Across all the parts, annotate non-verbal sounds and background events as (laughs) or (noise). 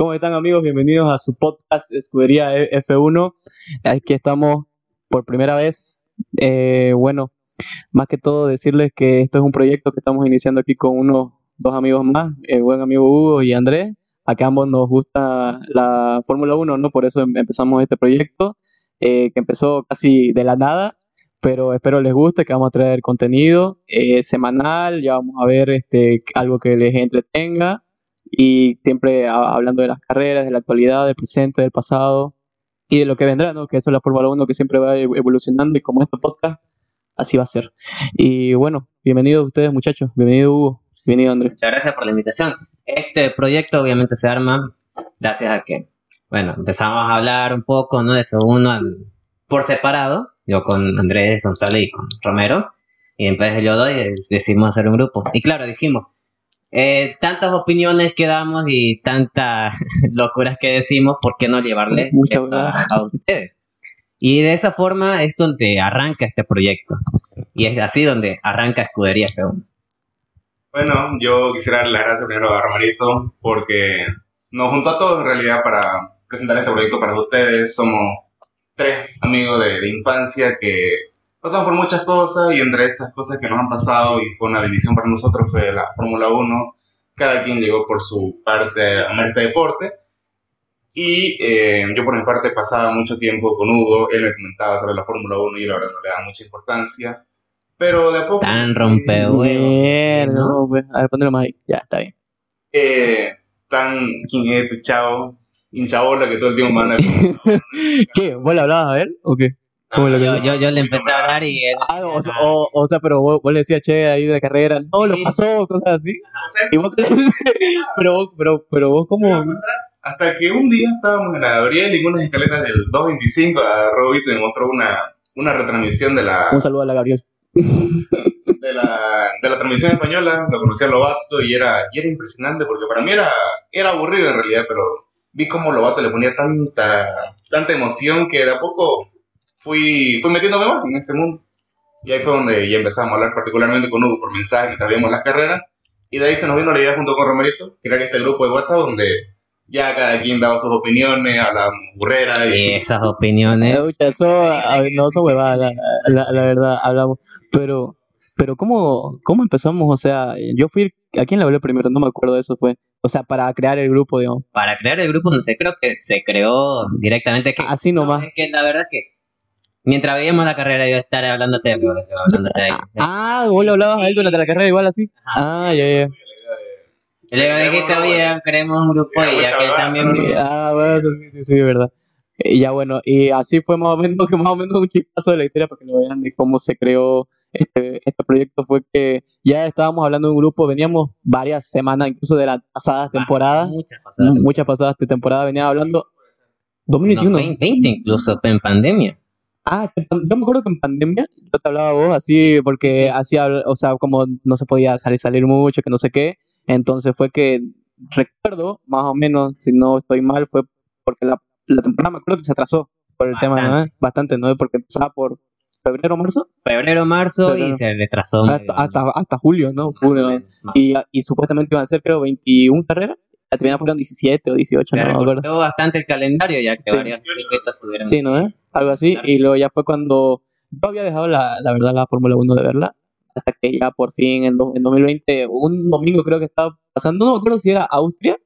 ¿Cómo están amigos? Bienvenidos a su podcast Escudería F1. Aquí estamos por primera vez. Eh, bueno, más que todo decirles que esto es un proyecto que estamos iniciando aquí con unos dos amigos más, el buen amigo Hugo y Andrés. Acá ambos nos gusta la Fórmula 1, ¿no? Por eso em-, empezamos este proyecto, eh, que empezó casi de la nada, pero espero les guste, que vamos a traer contenido eh, semanal, ya vamos a ver este, algo que les entretenga y siempre hablando de las carreras, de la actualidad, del presente, del pasado y de lo que vendrá, ¿no? Que eso es la Fórmula 1 que siempre va evolucionando y como este podcast, así va a ser. Y bueno, bienvenidos ustedes muchachos, bienvenido Hugo, bienvenido Andrés. Muchas gracias por la invitación. Este proyecto obviamente se arma gracias a que, bueno, empezamos a hablar un poco, ¿no? De F1 por separado, yo con Andrés González y con Romero, y en vez de yo dos decidimos hacer un grupo. Y claro, dijimos, eh, tantas opiniones que damos y tantas (laughs) locuras que decimos, ¿por qué no llevarle a, ustedes? Y de esa forma es donde arranca este proyecto. Y es así donde arranca Escudería F1. Bueno, yo quisiera darle las gracias primero a Romarito porque nos juntó a todos en realidad para presentar este proyecto para ustedes. Somos tres amigos de, de infancia que pasamos por muchas cosas y entre esas cosas que nos han pasado y fue una bendición para nosotros fue la Fórmula 1. Cada quien llegó por su parte a este deporte. Y eh, yo por mi parte pasaba mucho tiempo con Hugo, él me comentaba sobre la Fórmula 1 y la verdad no le da mucha importancia. Pero de a poco... Tan rompehuevos. No, pues, a ver, ponelo más ahí. Ya, está bien. Eh, tan quién tu chavo, hinchabola que todo el tiempo manda. (laughs) ¿Qué? ¿Vos le hablabas a él o qué? Yo, yo, le empecé a hablar y él. Ah, o, o, sea, pero vos, le decías, che, ahí de carrera, no, lo pasó, cosas así. Y vos, (laughs) pero, pero, pero vos, como. Hasta que un día estábamos en la Gabriel y en unas escaleras del 225, a Robito me mostró una, una retransmisión de la. Un saludo a la Gabriel. (laughs) De la, de la transmisión española, lo conocía a Lobato y era, y era impresionante porque para mí era, era aburrido en realidad, pero vi cómo Lobato le ponía tanta, tanta emoción que de a poco fui, fui metiéndome más en este mundo. Y ahí fue donde ya empezamos a hablar particularmente con Hugo por mensaje mientras veíamos las carreras. Y de ahí se nos vino la idea junto con Romerito, crear este grupo de WhatsApp donde ya cada quien daba sus opiniones, a la burrera. Y, esas opiniones. Eso, no son huevadas, la, la, verdad, hablamos. Pero, pero ¿cómo, ¿cómo empezamos? O sea, yo fui, ¿a quién le hablé primero? No me acuerdo de eso, fue. O sea, para crear el grupo, digamos. Para crear el grupo, no sé, creo que se creó directamente. Que, Así nomás. es que la verdad es que Mientras veíamos la carrera, yo estar hablándote, hablándote ahí. Ah, vos lo hablabas a él durante la carrera, igual así. Ah, ya, ya. Y luego de que está creemos un grupo y ya que también. Ah, bueno, sí, sí, sí, es verdad. Y ya bueno, y así fue más o menos, (laughs) que más o menos un chispazo de la historia para que lo vean de cómo se creó este, este proyecto. Fue que ya estábamos hablando de un grupo, veníamos varias semanas, incluso de las pasadas ah, temporadas. Muchas pasadas. Muchas pasadas de temporada, venía hablando. 2021. 2020 incluso, en pandemia. Ah, yo me acuerdo que en pandemia yo te hablaba a vos así porque hacía, o sea, como no se podía salir, salir mucho, que no sé qué. Entonces fue que recuerdo, más o menos, si no estoy mal, fue porque la, la temporada me acuerdo que se atrasó por el tema, ¿no? Bastante, ¿no? Porque empezaba por febrero, marzo. Febrero, marzo y se retrasó. Hasta, hasta, julio, ¿no? Julio. Y, y supuestamente iban a ser, creo, 21 carreras. La primera fueron 17 o 18, no me acuerdo. bastante el calendario ya que sí. varias tuvieron. Sí, ¿no? Eh? Algo así. Y luego ya fue cuando yo había dejado la, la verdad la Fórmula 1 de verla. Hasta que ya por fin en, en 2020, un domingo creo que estaba pasando, no me acuerdo si era Austria.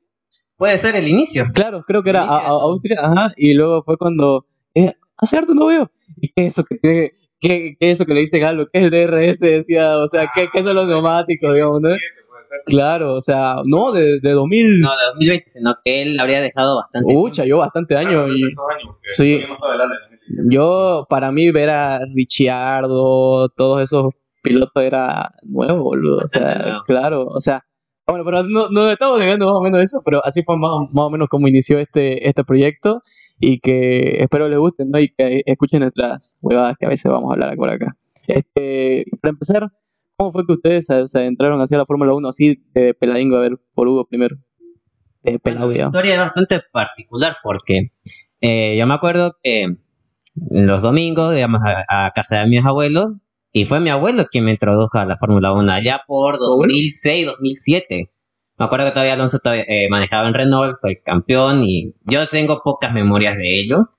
Puede ser el inicio. Claro, creo que era Austria, ajá. Y luego fue cuando, eh, hace harto no veo. ¿Y qué es eso que tiene? ¿Qué, ¿Qué, es eso que le dice Galo? ¿Qué es el DRS? Decía, o sea, ¿qué, qué son los neumáticos, digamos, no? Claro, o sea, no, de, de 2000. No, de 2020, sino que él habría dejado bastante. Ucha, yo bastante años. y, sí. Yo, para mí, ver a Ricciardo, todos esos pilotos era nuevo, boludo. O sea, (laughs) claro, o sea. Bueno, pero no, no estamos llegando más o menos eso, pero así fue más, más o menos como inició este, este proyecto y que espero les guste, ¿no? Y que escuchen nuestras huevadas que a veces vamos a hablar por acá. Este, para empezar, ¿Cómo fue que ustedes se, adentraron hacia la Fórmula 1 así de peladingo? A ver, por Hugo primero. De pelado, La historia es bastante particular porque eh, yo me acuerdo que los domingos íbamos a, casa de mis abuelos y fue mi abuelo quien me introdujo a la Fórmula 1 allá por 2006, 2007. Me acuerdo que todavía Alonso todavía, eh, manejaba en Renault, fue el campeón y yo tengo pocas memorias de ello.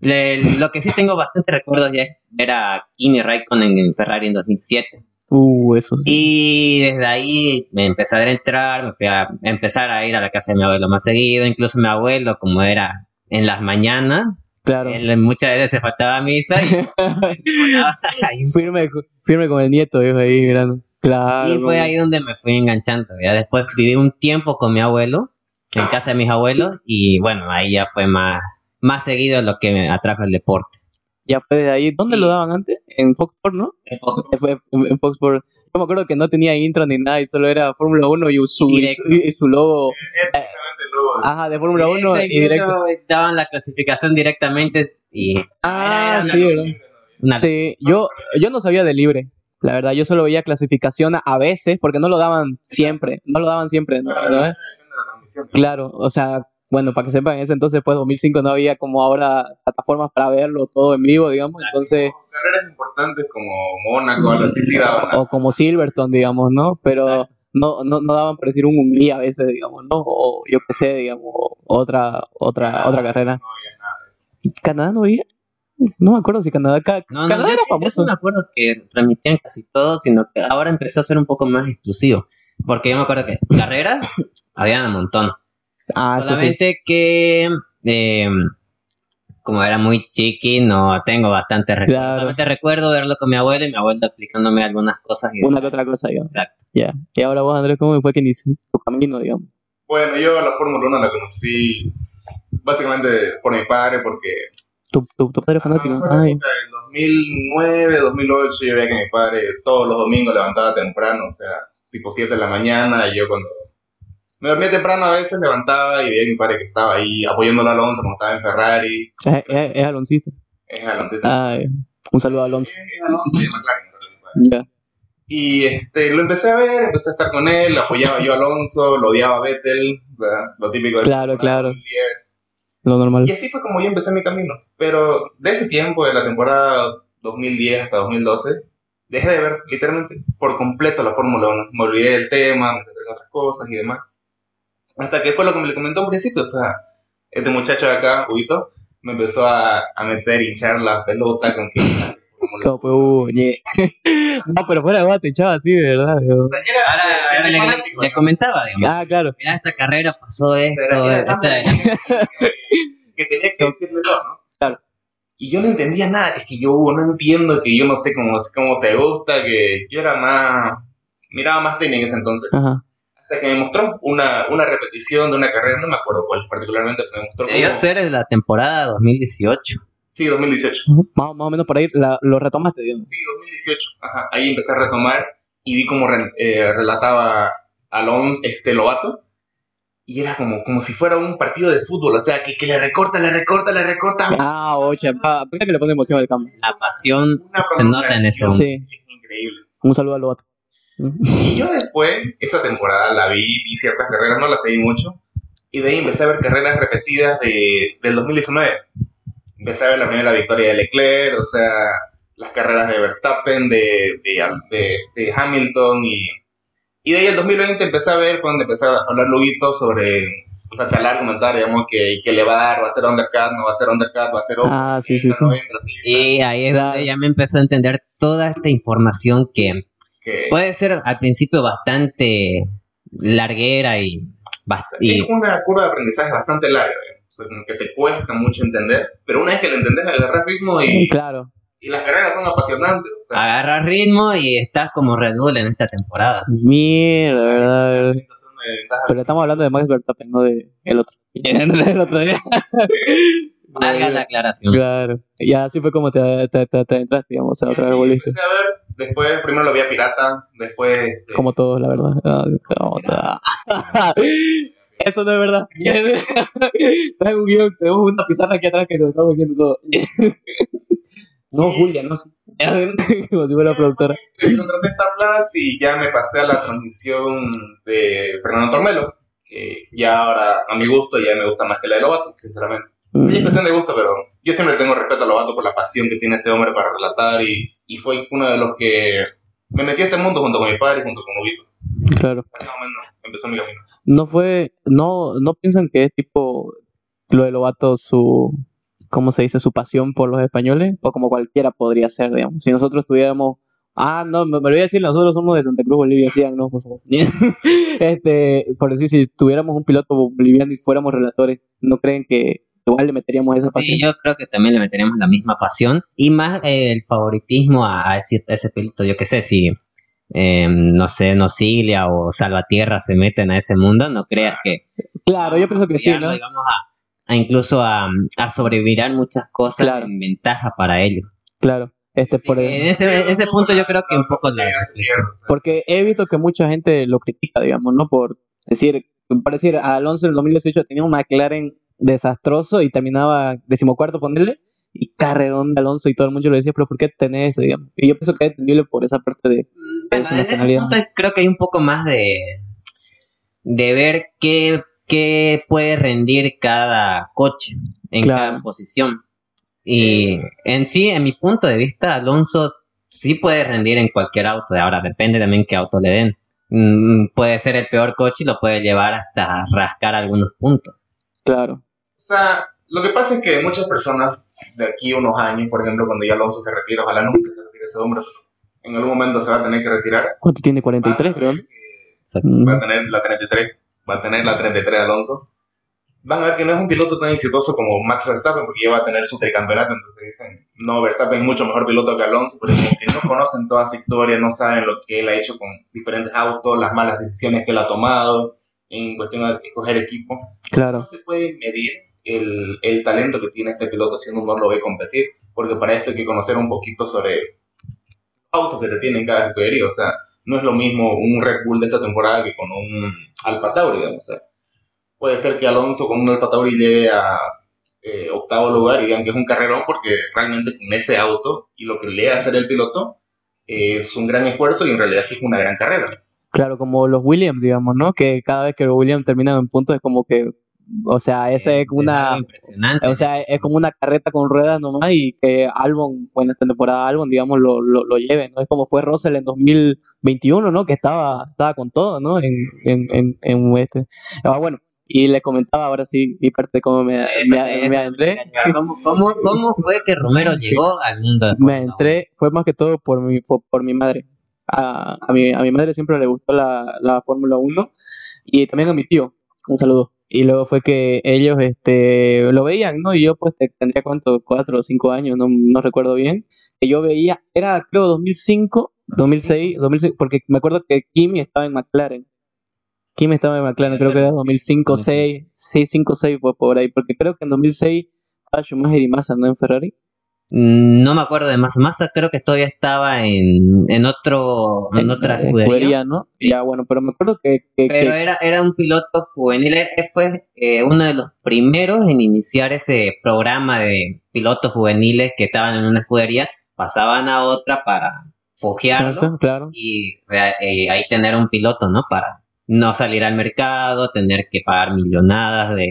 Le- lo que sí tengo bastante recuerdos ya es ver a Kimi Raikkonen en Ferrari en 2007. Uh, eso sí. Y desde ahí me empecé a adentrar, me fui a empezar a ir a la casa de mi abuelo más seguido. Incluso mi abuelo, como era en las mañanas, Claro. él muchas veces se faltaba a misa y, (laughs) (laughs) Firme, firme con el nieto, viejo, ahí mirando. Claro. Y fue ahí donde me fui enganchando. Ya después viví un tiempo con mi abuelo, en casa de mis abuelos, y bueno, ahí ya fue más, más seguido lo que me atrajo el deporte. Ya fue de ahí. ¿Dónde Sí. lo daban antes? En Fox Sports, ¿no? Fue en, en Fox Sports. Yo me acuerdo que no tenía intro ni nada y solo era Fórmula 1 y su, y su, y su logo. Exactamente, luego. Ajá, de Fórmula 1 y directo. Daban la clasificación directamente y Ah, era sí, ¿verdad? Sí, yo, yo no sabía de libre. La verdad, yo solo veía clasificación a, a veces, porque no lo daban siempre. No lo daban siempre, ¿no? De. Claro, o sea, bueno, para que sepan, en ese entonces, pues 2005 no había como ahora plataformas para verlo todo en vivo, digamos. Entonces, Carreras importantes como Mónaco, algo así, sí daban. o como Silverstone, digamos, ¿no? Pero no, no, no daban por decir un Hungría a veces, digamos, ¿no? O yo qué sé, digamos, otra, otra, otra carrera. No había nada de eso. ¿Canadá no había? No me acuerdo si Canadá. Ca- No, no, Canadá era sí- yo famoso. me acuerdo que transmitían casi todo, sino que ahora empezó a ser un poco más exclusivo. Porque yo me acuerdo que carreras (coughs) habían un montón. Ah, sí. Solamente que, eh, como era muy chiqui, no tengo bastante recuerdo. Claro. Solamente recuerdo verlo con mi abuelo y mi abuelo explicándome algunas cosas. y- Una que otra cosa, digamos. Exacto. Ya. Y ahora vos, Andrés, ¿cómo fue que iniciaste tu camino, digamos? Bueno, yo la Fórmula 1 la conocí básicamente por mi padre porque Tu, tu, tu padre fanático. Ah, en la Ay, época del 2009, 2008, yo veía que mi padre todos los domingos levantaba temprano, o sea, tipo 7 de la mañana, y yo cuando me dormía temprano a veces levantaba y veía a mi padre que estaba ahí apoyándolo a Alonso como estaba en Ferrari, es, es, es Aloncito. en Alonso. Ay, un saludo a Alonso. En Alonso y en McLaren. Ya. Y este, lo empecé a ver, empecé a estar con él, lo apoyaba yo a Alonso, lo odiaba a Vettel, o sea, lo típico de Claro, claro. 2010. Lo normal. Y así fue como yo empecé mi camino. Pero de ese tiempo, de la temporada 2010 hasta 2012, dejé de ver literalmente por completo la Fórmula 1. Me olvidé del tema, me centré en otras cosas y demás. Hasta que fue lo que me le comentó al principio. O sea, este muchacho de acá, Huguito, me empezó a, a meter, hinchar la pelota con que... Como, pues, uh, (laughs) no, pero fuera de te echaba así, de verdad. digo. O sea, era, Ahora, era le, le ¿no? comentaba, digamos. Ah, claro. Mira, esta carrera pasó O sea, esto, era- era esta- (laughs) que tenía que decirle no, ¿no? Claro. Y yo no entendía nada, es que yo no entiendo, que yo no sé cómo, cómo te gusta, que yo era más, miraba más tenis en ese entonces. Ajá. Hasta que me mostró una, una repetición de una carrera, no me acuerdo cuál particularmente, pero me mostró Debió como- ser de la temporada 2018. Sí, 2018. Más, más o menos por ahí la- lo retomaste, digamos. Sí, 2018. Ajá. Ahí empecé a retomar y vi cómo re- eh, relataba Alon este Lobato. Y era como, como si fuera un partido de fútbol, o sea, que, que le recorta, le recorta, le recorta. Ah, oye, pa, que le pone emoción al campo. La pasión se nota en eso. Sí. Increíble. Un saludo al Lobato. Y yo (laughs) después, esa temporada la vi, vi ciertas carreras, no las seguí mucho. Y de ahí empecé a ver carreras repetidas de, del 2019. Empecé a ver la primera victoria de Leclerc, o sea, las carreras de Verstappen, de, de, de- de Hamilton. Y, y de ahí el 2020 empecé a ver cuando empecé a hablar Luguito sobre, o sea, charlar, comentar, digamos, que, que le va a dar, va a ser undercut, no va a ser undercut, va a ser Ah, sí, sí, sí. no Y ahí es donde ya me empezó a entender toda esta información que que, puede ser al principio bastante larguera y, y es una curva de aprendizaje bastante larga, digamos, o sea, como que te cuesta mucho entender, pero una vez que lo entendés, agarras ritmo y, Claro. y las carreras son apasionantes. O sea, agarras ritmo y estás como Red Bull en esta temporada. Mierda, verdad. Pero estamos hablando de Max Verstappen, no de el otro. (laughs) el otro día. Valga la aclaración. Claro. Y así fue como te, te, te, te entraste, digamos. O sea, otra vez volviste. Empecé a ver, después primero lo vi a Pirata, después... este, Como todos, la verdad. Ah, como. (laughs) Eso no es verdad. (laughs) Trae un guion, tenemos una pizarra aquí atrás que te lo estamos diciendo todo. (laughs) No, Julia, no sé. Como si fuera productora. Contraté y ya me pasé a la transmisión de Fernando Tormelo, que ya ahora a mi gusto ya me gusta más que la de Lobato, sinceramente. Mm. Y es cuestión de gusto, pero yo siempre tengo respeto a Lobato por la pasión que tiene ese hombre para relatar y, y fue uno de los que me metió a este mundo junto con mi padre y junto con Huguito. Claro. Así más o menos empezó mi camino. No fue, no, no piensan que es tipo lo de Lobato su, ¿cómo se dice? Su pasión por los españoles, o como cualquiera podría ser, digamos. Si nosotros tuviéramos, ah, no, me, me lo voy a decir, nosotros somos de Santa Cruz, Bolivia, sí, no, por favor. (laughs) este, por decir, si tuviéramos un piloto boliviano y fuéramos relatores, ¿no creen que igual le meteríamos esa pasión? Sí, yo creo que también le meteríamos la misma pasión y más eh, el favoritismo a, a ese, a ese piloto. Yo qué sé, si, eh, no sé, Nocilia o Salvatierra se meten a ese mundo, no creas que Claro, yo pienso que sí, ¿no? digamos, a, a incluso a, a sobrevirar muchas cosas Claro. en ventaja para ellos. Claro. Este, por, En ese, en ese punto yo creo que un poco la... Porque he visto que mucha gente lo critica, digamos, ¿no? Por decir, por decir, a Alonso en el 2018 tenía un McLaren desastroso y terminaba decimocuarto ponerle y carrerón de Alonso y todo el mundo le decía, pero ¿por qué tenés eso, digamos? Y yo pienso que es entendible por esa parte de... Bueno, su en ese nacionalidad. punto creo que hay un poco más de, de ver qué, qué puede rendir cada coche en Claro. cada posición. Y en sí, en mi punto de vista, Alonso sí puede rendir en cualquier auto. Ahora depende también qué auto le den. Mm, puede ser el peor coche y lo puede llevar hasta rascar algunos puntos. Claro, sea, lo que pasa es que muchas personas de aquí a unos años, por ejemplo, cuando ya Alonso se retira, ojalá nunca se retire ese hombre, en algún momento se va a tener que retirar. ¿cuánto tiene? van a 43, creo. ¿no? Va a tener la 33, va a tener la 33 Alonso. Van a ver que no es un piloto tan exitoso como Max Verstappen, porque ya va a tener su tricampeonato, entonces dicen, no, Verstappen es mucho mejor piloto que Alonso, como que no (laughs) conocen toda su historia, no saben lo que él ha hecho con diferentes autos, las malas decisiones que él ha tomado en cuestión de escoger equipo. No Claro, se puede medir el, talento que tiene este piloto si uno no lo ve competir, porque para esto hay que conocer un poquito sobre autos que se tienen en cada escudería, o sea, no es lo mismo un Red Bull de esta temporada que con un Alfa Tauri, digamos, puede ser que Alonso con un Alfa Tauri llegue a eh, octavo lugar y digan que es un carrerón porque realmente con ese auto y lo que le hacer el piloto eh, es un gran esfuerzo y en realidad sí es una gran carrera. claro, como los Williams, digamos, ¿no? Que cada vez que los Williams terminan en puntos es como que, o sea, esa es algo una... impresionante. O sea, es como una carreta con ruedas nomás y que Albon, bueno, esta temporada Albon, digamos, lo, lo, lo lleve, ¿no? Es como fue Russell en 2021, ¿no? Que estaba, estaba con todo, ¿no? En, en, en, en este. Ah, bueno, y le comentaba ahora sí mi parte cómo me, me, me adentré. ¿Cómo, cómo, cómo fue que Romero (laughs) llegó al mundo de Me entré, fue más que todo por mi, fue por mi madre. A, a, mi, a mi madre siempre le gustó la, la Fórmula 1 y también a mi tío. Un saludo. Y luego fue que ellos este, lo veían, ¿no? Y yo pues te- tendría cuánto, cuatro o cinco años, no, no recuerdo bien. Que yo veía, era creo 2005, 2006, 2006, porque me acuerdo que Kimi estaba en McLaren. Kimi estaba en McLaren, creo que era 2005, 6, sí, 5, 6 fue por ahí, porque creo que en 2006 estaba Schumacher y Massa, ¿no? En Ferrari. Mm, No me acuerdo de Massa. Massa creo que todavía estaba en, en otro en otra escudería. ¿no? Ya, bueno, pero me acuerdo que, que- Pero que- era, era un piloto juvenil. Él fue eh, uno de los primeros en iniciar ese programa de pilotos juveniles que estaban en una escudería. Pasaban a otra para foguearlo claro, y eh, ahí tener un piloto, ¿no? Para no salir al mercado, tener que pagar millonadas de,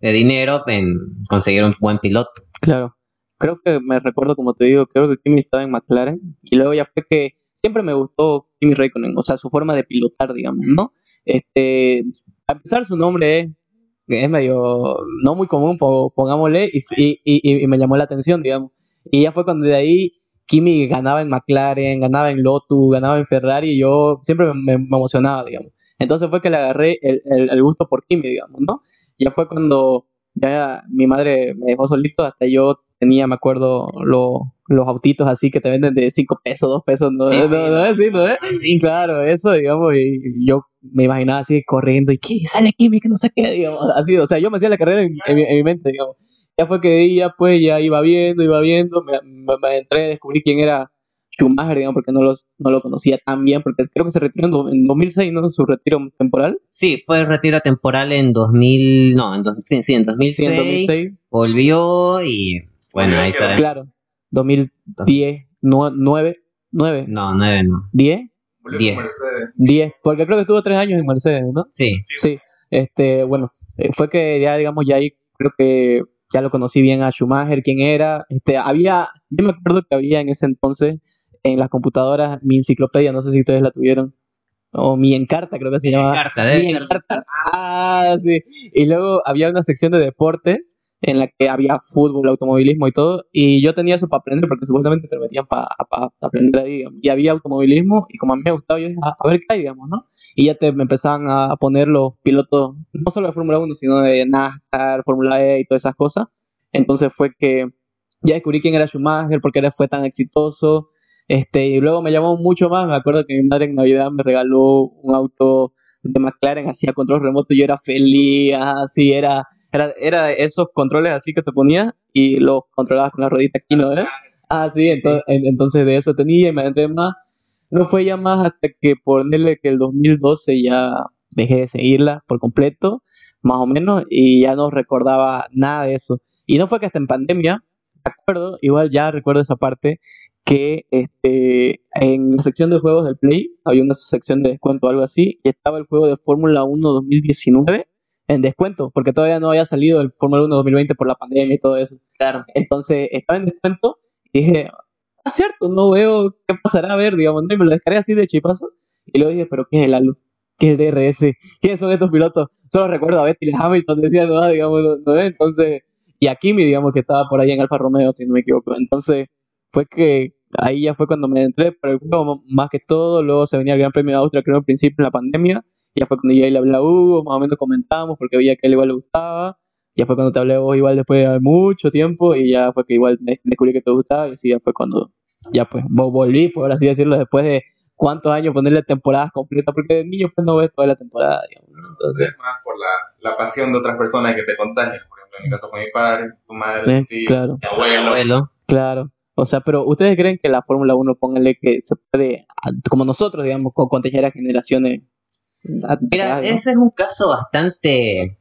de dinero en conseguir un buen piloto. claro. Creo que me recuerdo, como te digo, creo que Kimi estaba en McLaren y luego ya fue que siempre me gustó Kimi Raikkonen, o sea, su forma de pilotar, digamos, ¿no? Este, a empezar su nombre es, medio no muy común, po- pongámosle, y, y, y- me llamó la atención, digamos. Y ya fue cuando de ahí Kimi ganaba en McLaren, ganaba en Lotus, ganaba en Ferrari, y yo siempre me, emocionaba, digamos. Entonces fue que le agarré el- el gusto por Kimi, digamos, ¿no? Ya fue cuando ya mi madre me dejó solito, hasta yo tenía, me acuerdo, lo- los autitos así que te venden de 5 pesos, 2 pesos, ¿no? Sí, ¿No? sí, ¿No? ¿no? Sí, ¿no? Sí, Claro, eso, digamos, y yo me imaginaba así corriendo y que sale Kimi, que no sé qué, digamos, así, o sea, yo me hacía la carrera en, en mi, en mi mente, digamos. Ya fue que ya pues ya iba viendo, iba viendo, me, me, me entré, descubrí quién era Schumacher, digamos, porque no, los, no lo conocía tan bien, porque creo que se retiró en, do- en 2006, ¿no? Su retiro temporal. Sí, fue el retiro temporal en 2000, no, en, dos- sí, sí, en 2006, Sí, en 2006. volvió y bueno, ahí sabemos. Claro, 2010, 9, 9, No, nueve no. 10, Volvió con Diez. Mercedes. 10, porque creo que estuvo 3 años en Mercedes, ¿no? Sí, Sí, este, bueno, eh, fue que ya, digamos, ya ahí creo que ya lo conocí bien a Schumacher, quién era. Este, había, yo me acuerdo que había en ese entonces en las computadoras mi enciclopedia, no sé si ustedes la tuvieron. o Mi Encarta, creo que se llama. Encarta, Mi Encarta. Ah, sí. Y luego había una sección de deportes en la que había fútbol, automovilismo y todo. Y yo tenía eso para aprender, porque supuestamente te metían para aprender ahí, digamos. Y había automovilismo, y como a mí me gustaba, yo dije, "Ah, a, ver qué hay, digamos, ¿no? Y ya te me empezaban a poner los pilotos, no solo de Fórmula 1, sino de NASCAR, Fórmula E y todas esas cosas. Entonces fue que ya descubrí quién era Schumacher, por qué fue tan exitoso. Este, y luego me llamó mucho más. Me acuerdo que mi madre en Navidad me regaló un auto de McLaren, hacía control remoto. Yo era feliz, así era, era, era esos controles así que te ponías y los controlabas con la ruedita aquí, ¿no? ¿Eh? Ah, sí, entonces, en- entonces de eso tenía y me adentré más. No fue ya más hasta que ponerle que el 2012 ya dejé de seguirla por completo, más o menos, y ya no recordaba nada de eso. Y no fue que hasta en pandemia, me acuerdo, igual ya recuerdo esa parte, que este, en la sección de juegos del Play había una sección de descuento o algo así, y estaba el juego de Fórmula 1 2019 en descuento, porque todavía no había salido el Fórmula 1 2020 por la pandemia y todo eso. Claro. Entonces estaba en descuento y dije, ah, cierto, no veo qué pasará a ver, digamos, ¿no? y me lo descargué así de chipazo. Y luego dije, pero ¿qué es el ALU? ¿Qué es el DRS? ¿Quiénes son estos pilotos? Solo recuerdo a Betty Hamilton, decía, no, digamos, no, no, entonces, y a Kimi, digamos, que estaba por ahí en Alfa Romeo, si no me equivoco. Entonces, fue que ahí ya fue cuando me entré por el juego, más que todo. Luego se venía el Gran Premio de Austria, creo, al principio en la pandemia. Ya fue cuando ya le hablé a Hugo, más o menos comentamos, porque veía que a él igual le gustaba. Ya fue cuando te hablé vos igual después de mucho tiempo y ya fue que igual descubrí que te gustaba y así ya fue cuando ya pues vo- volví, por así decirlo, después de cuántos años ponerle temporadas completas, porque de niño pues no ves toda la temporada, digamos. Entonces, Entonces, más por la, la pasión de otras personas que te contagian. Por ejemplo, en mi caso con mi padre, tu madre, eh, tu tío, claro, tu abuelo. Abuelo. claro. O sea, pero ¿ustedes creen que la Fórmula 1, pónganle que se puede, a- como nosotros, digamos, co- contagiar a generaciones? Mira, ese es un caso bastante.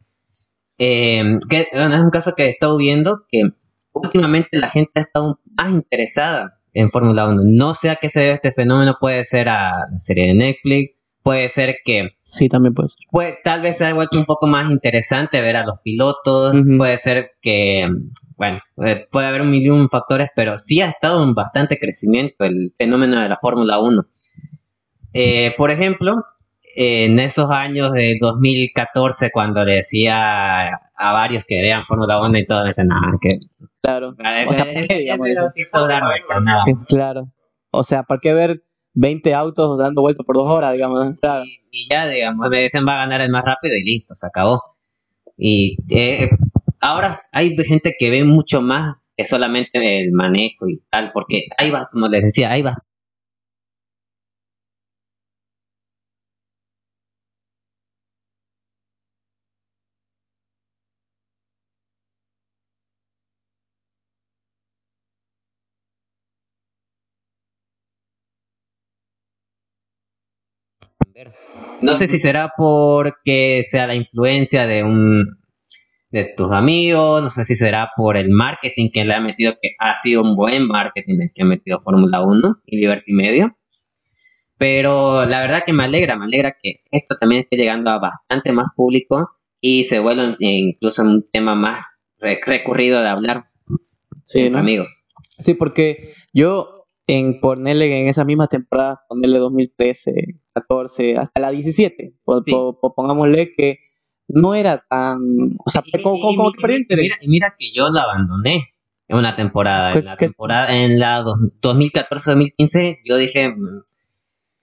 eh, que, bueno, es un caso que he estado viendo que últimamente la gente ha estado más interesada en Fórmula 1. No sé a qué se debe este fenómeno, puede ser a la serie de Netflix, puede ser que Sí, también puede ser. puede, tal vez se haya vuelto un poco más interesante ver a los pilotos, puede ser que, bueno, eh, puede haber un millón de factores, pero sí ha estado en bastante crecimiento el fenómeno de la Fórmula 1. Eh, por ejemplo, en esos años del 2014, cuando le decía a varios que vean Fórmula 1 y todo, me decían, nada, que... Claro. de. Sí, claro. O sea, ¿para qué ver 20 autos dando vueltas por dos horas, digamos? Claro. y, y ya, digamos, me dicen va a ganar el más rápido y listo, se acabó. Y eh, ahora hay gente que ve mucho más que solamente el manejo y tal, porque hay, va- como les decía, hay bastante. No sé si será porque sea la influencia de un de tus amigos, no sé si será por el marketing que le ha metido, que ha sido un buen marketing el que ha metido Fórmula 1 y Liberty Media. Pero la verdad que me alegra, me alegra que esto también esté llegando a bastante más público y se vuelva incluso un tema más re- recurrido de hablar Sí, entre ¿no? amigos. Sí, porque yo en ponerle en esa misma temporada, ponerle 2013, 14, hasta la 17, po- Sí. po- po- pongámosle que no era tan, o sea, Y- como, y- como- y- que mira, y mira que yo la abandoné en una temporada. ¿Qué- En la temporada, en la dos- 2014-2015, yo dije, "Mm,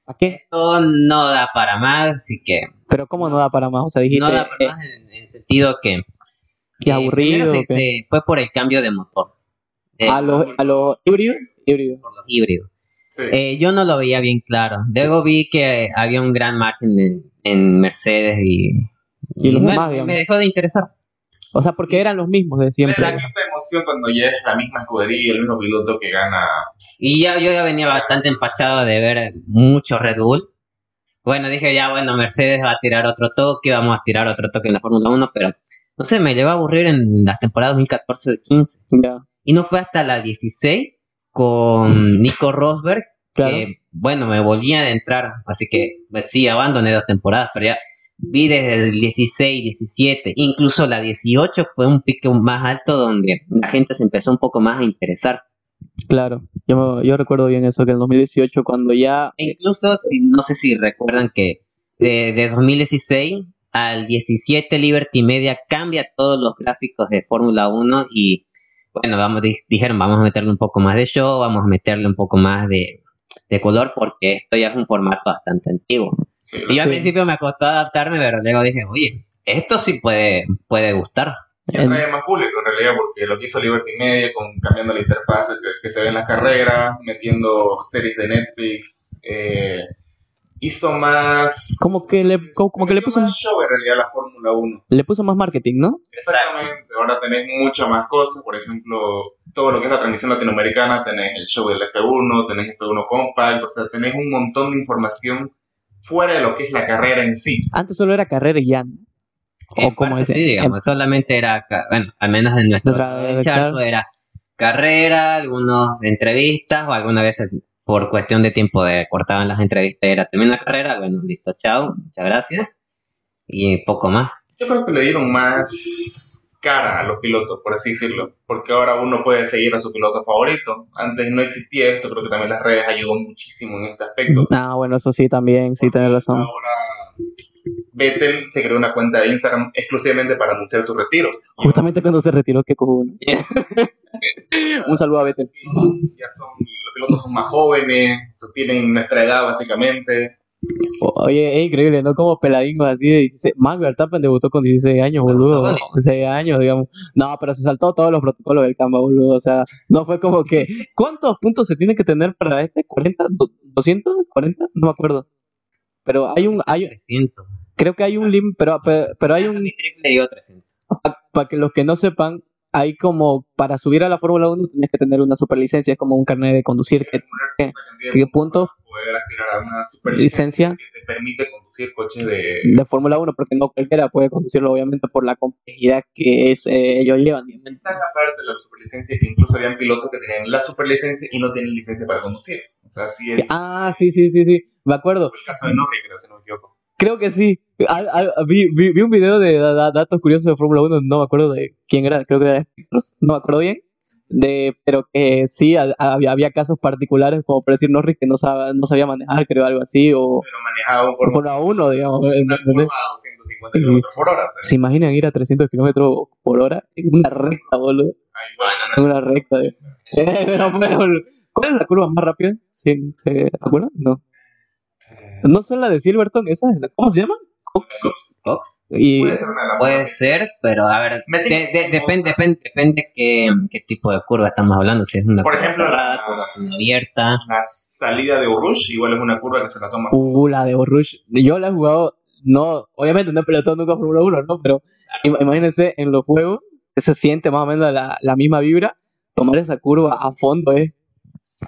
¿Para qué? esto no da para más, así que Pero ¿cómo no da para más? O sea, dijiste, no da para eh, más en, el sentido que, Qué eh, aburrido, se- se- fue por el cambio de motor, eh, a los a los híbridos, híbridos. por los híbridos. Sí. Eh, yo no lo veía bien claro. Luego vi que había un gran margen en, en Mercedes y, Y los bueno, demás, digamos. me dejó de interesar. O sea, porque eran los mismos de siempre. Me da cierta emoción cuando ya es la misma escudería, el mismo piloto que gana. Y ya yo ya venía bastante empachado de ver mucho Red Bull. Bueno, dije ya, bueno, Mercedes va a tirar otro toque, vamos a tirar otro toque en la Fórmula 1, pero no sé, me llevó a aburrir en las temporadas 2014-15. Ya, Y no fue hasta la 16 con Nico Rosberg claro. que, bueno, me volví a entrar, así que pues, sí, abandoné dos temporadas, pero ya vi desde el 16, 17, incluso la 18 fue un pico más alto donde la gente se empezó un poco más a interesar. Claro, yo, yo recuerdo bien eso, que en 2018 cuando ya... E incluso, no sé si recuerdan que de, de 2016 al 17 Liberty Media cambia todos los gráficos de Fórmula 1 y bueno, vamos, di- dijeron vamos a meterle un poco más de show, vamos a meterle un poco más de, de color porque esto ya es un formato bastante antiguo. Sí, Y yo al Sí. principio me costó adaptarme, pero luego dije, oye, esto sí puede, puede gustar. Y atrae más público en realidad porque lo que hizo Liberty Media con cambiando la interfaz que, que se ve en las carreras, metiendo series de Netflix, eh, hizo más... como que le, como, como que le puso, más show en realidad a la Fórmula 1. le puso más marketing, ¿no? Exactamente, ahora tenés muchas más cosas, por ejemplo, todo lo que es la transmisión latinoamericana, tenés el show del F1, tenés F1 Compact, o sea, tenés un montón de información fuera de lo que es la carrera en sí. Antes solo era carrera y ya, ¿no? En O como parte ese- sí, digamos, solamente era, bueno, al menos en nuestro charco era carrera, algunas entrevistas o algunas veces por cuestión de tiempo de cortaban las entrevistas era termina la carrera, bueno, listo, chao, muchas gracias y poco más. Yo creo que le dieron más cara a los pilotos, por así decirlo, porque ahora uno puede seguir a su piloto favorito. Antes no existía esto, creo que también las redes ayudan muchísimo en este aspecto. Ah, bueno, eso sí también, sí, tenés razón. Ahora Vettel se creó una cuenta de Instagram exclusivamente para anunciar su retiro. Justamente cuando se retiró que cojudo. (laughs) Un saludo a Betel. Ya son, los pilotos son más jóvenes, tienen nuestra edad básicamente. Oye, es increíble, ¿no? Como peladingos así de 16. Max Verstappen debutó con 16 años, boludo. con 16 años, digamos. No, pero se saltó todos los protocolos del Canva, boludo. O sea, no fue como que. ¿Cuántos puntos se tiene que tener para este? ¿40? ¿200? ¿40? No me acuerdo. Pero hay un. Hay, 300. creo que hay un lim, pero, pero, pero hay un. Mi triple dio 300. Para que los que no sepan, hay como. Para subir a la Fórmula 1 tienes que tener una superlicencia, es como un carnet de conducir. que ¿Qué, ¿Qué punto? Poder aspirar a una superlicencia Licencia que te permite conducir coches de... de Fórmula 1, porque no cualquiera puede conducirlo, obviamente, por la complejidad que es, eh, ellos llevan. Esta es la parte de la superlicencia que incluso habían pilotos que tenían la superlicencia y no tienen licencia para conducir. O sea, así es el Ah, sí, sí, sí, sí, me acuerdo. caso de Norris, creo, si no me equivoco. Creo que sí. Al- al- vi, vi, vi un video de da- da- datos curiosos de Fórmula 1, no me acuerdo de quién era, creo que era Spectros, no me acuerdo bien. De, pero que sí, ha- había, había casos particulares, como por decir Norris, que no, sab- no sabía manejar, creo, algo así, o Pero manejaba un por Fórmula Fórmula 1, digamos. una curva a 250 kilómetros por hora. ¿Se imaginan ir a 300 kilómetros por hora en una recta, boludo? bueno, En una recta. Eh, (laughs) pero, pero, ¿Cuál es la curva más rápida? ¿Sí, ¿Se acuerdan? No. No son la de Silverton, esa es la- ¿Cómo se llama? Cox. Cox. Y Puede ser Puede ser, pero a ver, de- depende, depende, depende qué, qué tipo de curva estamos hablando. Si es una Por curva ejemplo, cerrada, la- curva abierta. La salida de Urush igual es una curva que se la toma. uh, la de Borush. Yo la he jugado, no, obviamente no he pelotado nunca Fórmula 1, ¿no? Pero im- imagínense en los juegos, se siente más o menos la, la misma vibra. Tomar esa curva a fondo es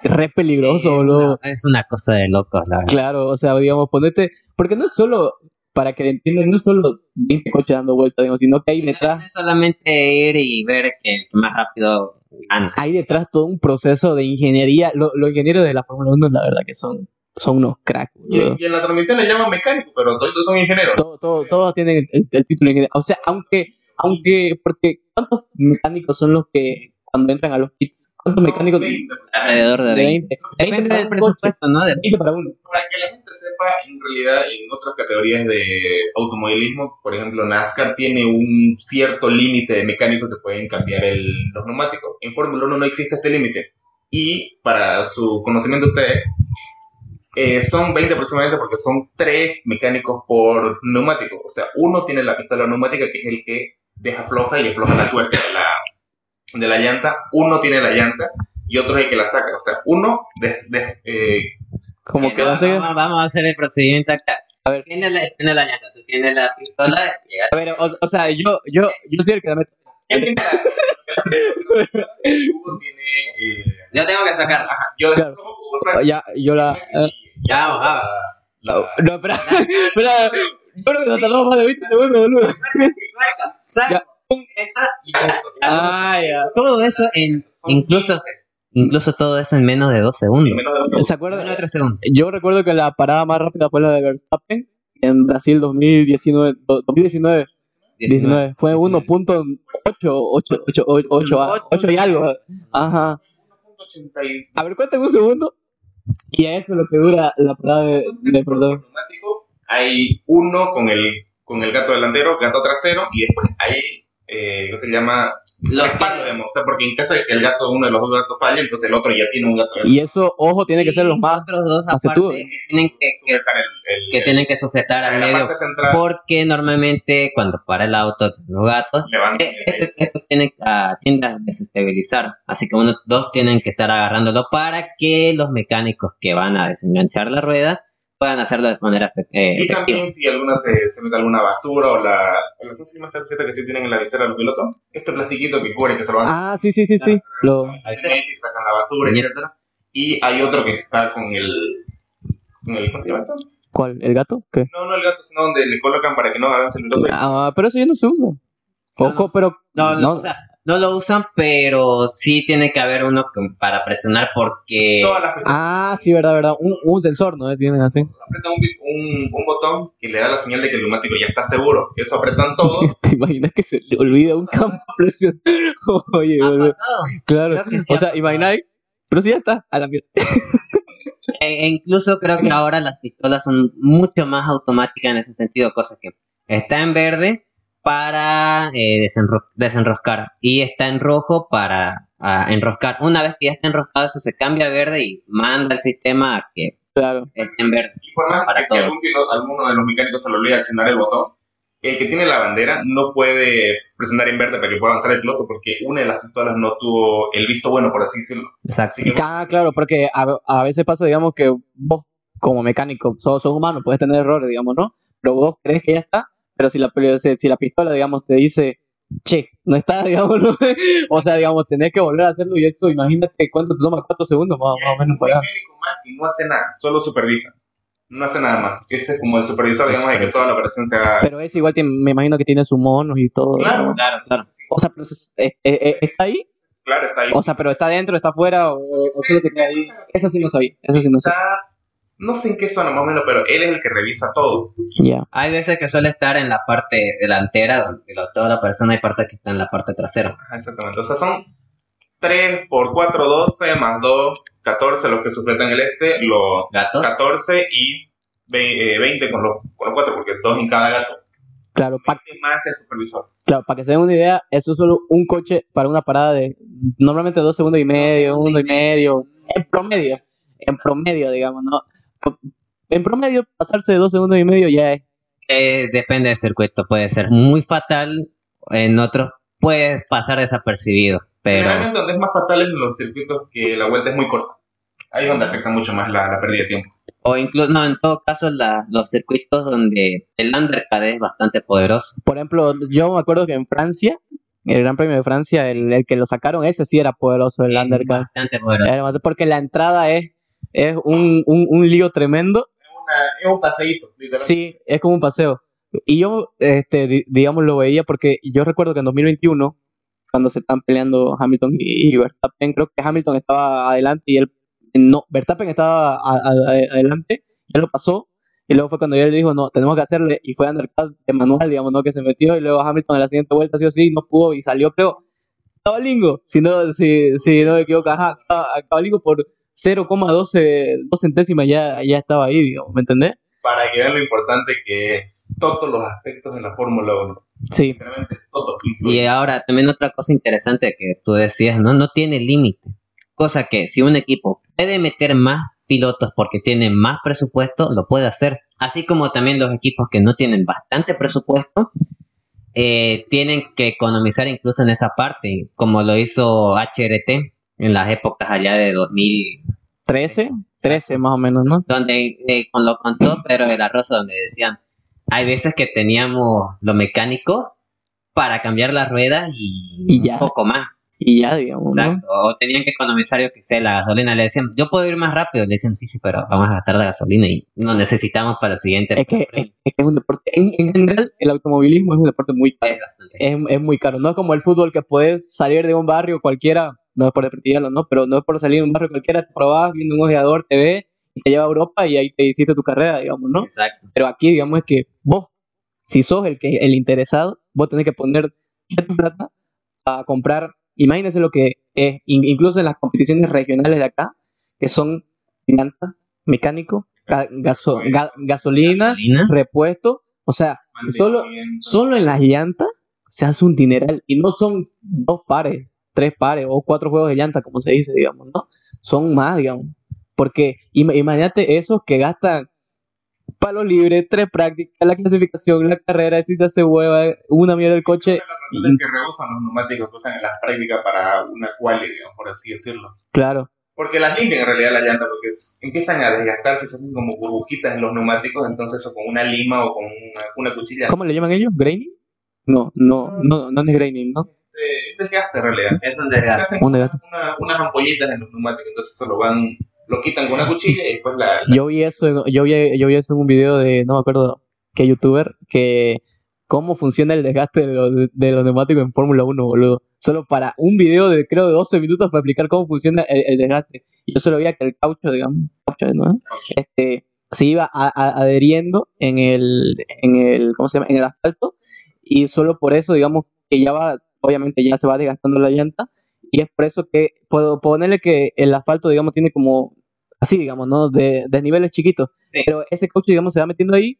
re peligroso, Eh, boludo. no, es una cosa de locos, la verdad. Claro, o sea, digamos, ponete. Porque no es solo, para que entiendan, no es solo 20 coches dando vueltas, digamos, sino que hay No detrás, es solamente ir y ver que el que más rápido gana. hay detrás todo un proceso de ingeniería. Lo- Los ingenieros de la Fórmula 1, la verdad que son, son unos cracks. Y, y en la transmisión le llaman mecánico, pero todos son ingenieros. Todo, todo, todos tienen el, el- el título de ingeniero. O sea, aunque, aunque, porque ¿cuántos mecánicos son los que cuando entran a los kits? ¿Cuántos mecánicos? 20. Alrededor de De 20. 20. 20 Depende para del presupuesto, ¿no? De- 20 para uno. Para que la gente sepa, en realidad, en otras categorías de automovilismo, por ejemplo, NASCAR tiene un cierto límite de mecánicos que pueden cambiar el- los neumáticos. En Fórmula 1 no existe este límite. Y para su conocimiento de ustedes, eh, son 20 aproximadamente porque son 3 mecánicos por neumático. O sea, uno tiene la pistola neumática, que es el que deja floja y afloja la tuerca de la, de la llanta. Uno tiene la llanta y otro es el que la saca. O sea, uno de, de- eh, Como que No, va a ser. vamos, vamos a hacer el procedimiento acá. A ver. Tienes la, tienes la llanta, tú tienes la pistola, A ver, o, o sea, yo, yo, yo soy el que la mete. Hugo tiene. eh, Yo tengo que sacar. ajá, yo Claro. después Hugo saca Ya, yo la. eh, Ya, la- no, espera, (laughs) espera. Yo creo que nos tardamos más de 20 segundos, boludo. Saca, saca. Y punto. Ah, ya. Todo eso en. Son Incluso, 15 incluso todo eso en menos de dos segundos. menos de dos segundos. ¿Se acuerdan? Menos de tres segundos. Yo recuerdo que la parada más rápida fue la de Verstappen en Brasil 2019. do- 2019 19. Fue 1.8, 8, 8, 8, 8, 8 y algo. Ajá. 80 y- A ver, cuéntame un segundo. Y a eso es lo que dura la parada de, de perdón. hay uno con el, con el gato delantero, gato trasero, y después hay, eh, ¿qué se llama? Los Respaldo, digamos. O sea, porque en caso de que el gato, uno de los dos gatos falle, entonces el otro ya tiene un gato. Y eso, ojo, tiene que ser los más. otros dos aparte que tienen que, que, Sujetar el- el- que tienen que sujetar al medio central, porque normalmente cuando para el auto los gatos eh, esto, esto tiene, ah, tiende a desestabilizar así que uno dos tienen que estar agarrándolo para que los mecánicos que van a desenganchar la rueda puedan hacerlo de manera eh, Y efectiva también si alguna se, se mete alguna basura o la... ¿Cómo se llama esta cosita que sí tienen en la visera los pilotos? Este plastiquito que cubre que se lo van Ah, sí, sí, sí, sí. Lo, Ahí se mete y sacan la basura, Y- etcétera. Y hay otro que está con el... Con el ¿Cómo se llama esto? ¿Cuál? ¿El gato? ¿Qué? No, no el gato, sino donde le colocan para que no avance el piloto. Ah, pero eso ya no se usa. No, Ojo, pero. no, no, no. o sea, no lo usan pero sí tiene que haber uno que- para presionar porque Todas las personas Ah, sí, verdad, verdad. Un, un sensor, ¿no? Tienen así. apretan un, bi- un, un botón que le da la señal de que el neumático ya está seguro. Eso apretan todo. (laughs) ¿Te imaginas que se le olvida un campo de presión? (laughs) Oye, ha pasado Claro. Sí O sea, imagináis. Pero sí ya está. A la mierda. E, e incluso creo que ahora las pistolas son mucho más automáticas en ese sentido, cosa que está en verde para eh, desenro- desenroscar y está en rojo para ah, enroscar. Una vez que ya está enroscado, eso se cambia a verde y manda al sistema a que Claro. esté en verde. Y por más Para que si todos. algún piloto- alguno de los mecánicos se le olvida accionar el botón, el que tiene la bandera no puede presionar en verde para que pueda avanzar el piloto porque una de las pistolas no tuvo el visto bueno, por así decirlo. Exacto. Así Ah, claro, porque a, a veces pasa, digamos, que vos, como mecánico, sos, sos humano, puedes tener errores, digamos, ¿no? Pero vos crees que ya está, pero si la, si, la pistola, digamos, te dice, che, no está, (laughs) digamos, ¿no? o sea, digamos, tenés que volver a hacerlo y eso, imagínate cuánto te toma, cuatro segundos más, más o menos para. que no hace nada, solo supervisa. No hace nada más. Ese es como el supervisor, digamos, de que toda la operación se haga. Pero ese igual tiene- me imagino que tiene sus monos y todo. Claro, ¿no? Claro, claro. O sea, pero es- es- es- es- está ahí, Claro, está ahí. o sea, pero está adentro, está afuera, o, o solo se queda ahí. Esa sí no sabía, esa sí no sabía. Está, no sé en qué zona más o menos, pero él es el que revisa todo. Ya. Hay veces que suele estar en la parte delantera, donde toda la persona, hay parte que está en la parte trasera. Exactamente. O sea, son 3 por 4, 12, más 2, 14 los que sujetan el este, los Gatos. 14 y ve- eh, 20 con los, con los 4, porque 2 en cada gato. Claro, pa- 20 más el supervisor. Claro, para que se den una idea, eso es solo un coche para una parada de normalmente dos segundos y medio, un segundo y medio, en promedio, en promedio, digamos, ¿no? En promedio, pasarse de dos segundos y medio ya es. Eh, depende del circuito, puede ser muy fatal, en otros puede pasar desapercibido, pero Generalmente donde es más fatal es en los circuitos que la vuelta es muy corta. Ahí es donde afecta mucho más la, la pérdida de tiempo. o incluso no, en todo caso la- los circuitos donde el undercut es bastante poderoso. Por ejemplo, yo me acuerdo que en Francia, el Gran Premio de Francia, el, el que lo sacaron, ese sí era poderoso, el Es undercut. Bastante poderoso. Era Porque la entrada es, es un, un, un lío tremendo. Es, una, es un paseíto, literalmente. Sí, es como un paseo. Y yo, este, di- digamos, lo veía porque yo recuerdo que en 2021, cuando se están peleando Hamilton y, y Verstappen, creo que Hamilton estaba adelante y él, no, Verstappen estaba a- a- a- adelante, él lo pasó, y luego fue cuando él dijo, no, tenemos que hacerle, y fue undercut de manual, digamos, ¿no? Que se metió, y luego Hamilton en la siguiente vuelta, sí o sí, no pudo, y salió, creo, cabalingo, si no, si, si no me equivoco, ajá, cabalingo por 0,12 dos centésimas ya, ya estaba ahí, digamos, ¿me entendés? Para que vean lo importante que es todos los aspectos de la Fórmula 1. Sí. Todos. Y ahora también otra cosa interesante que tú decías, ¿no? No tiene límite. Cosa que si un equipo puede meter más pilotos porque tiene más presupuesto, lo puede hacer. Así como también los equipos que no tienen bastante presupuesto, eh, tienen que economizar incluso en esa parte, como lo hizo HRT en las épocas allá de 2000, 13, 13 más o menos, ¿no? donde eh, con lo contó pero el arroz donde decían hay veces que teníamos lo mecánico para cambiar las ruedas y, Y ya. un poco más Y ya, digamos, ¿no? exacto o tenían que economizar yo que sé la gasolina le decían yo puedo ir más rápido le decían sí sí pero vamos a gastar la gasolina y no necesitamos para el siguiente Es que, es, premio". es que es un deporte, en, en general, el automovilismo es un deporte muy caro. es Es, muy caro. No es como el fútbol que puedes salir de un barrio cualquiera, no es por desprestigiarlo, ¿no? Pero no es por salir de un barrio cualquiera, te probás viendo un ojeador, te ve y te lleva a Europa y ahí te hiciste tu carrera, digamos, ¿no? exacto Pero aquí, digamos, es que vos, si sos el, que, el interesado, vos tenés que poner de tu plata a comprar. Imagínense lo que es, in- incluso en las competiciones regionales de acá, que son llanta, mecánico, ga- gaso- ga- gasolina, Gasolina. repuesto, o sea, solo, solo en las llantas se hace un dineral y no son dos pares, tres pares o cuatro juegos de llanta, como se dice, digamos, ¿no? Son más, digamos. Porque ima- imagínate esos que gastan palos libres, tres prácticas, la clasificación, la carrera, si se hace hueva, una mierda del coche. Son las razones que rehusan los neumáticos que usan en las prácticas para una quali, digamos, por así decirlo. Claro, Porque las limpian en realidad la llanta, porque es- empiezan a desgastarse, se hacen como burbujitas en los neumáticos, entonces o con una lima o con una, una cuchilla. ¿cómo le llaman ellos? ¿Graining? No, no, no, no es graining, ¿no? Eh, desgaste en realidad. Es un Se desgaste. hacen Un desgaste. una- unas ampollitas en los neumáticos, entonces eso lo van, lo quitan con una cuchilla y después la... Yo vi eso, en- yo vi, yo vi eso en un video de, no me acuerdo qué youtuber, que cómo funciona el desgaste de los, de los neumáticos en Fórmula 1, boludo. Solo para un video de creo de 12 minutos para explicar cómo funciona el, el desgaste. Y yo solo veía que el caucho, digamos, caucho, ¿no? Este, se iba a- a- adheriendo en el, en el, ¿cómo se llama? En el asfalto y solo por eso, digamos, que ya va, obviamente ya se va desgastando la llanta y es por eso que puedo ponerle que el asfalto, digamos, tiene como, así, digamos, ¿no? De, de niveles chiquitos. Sí. Pero ese caucho, digamos, se va metiendo ahí,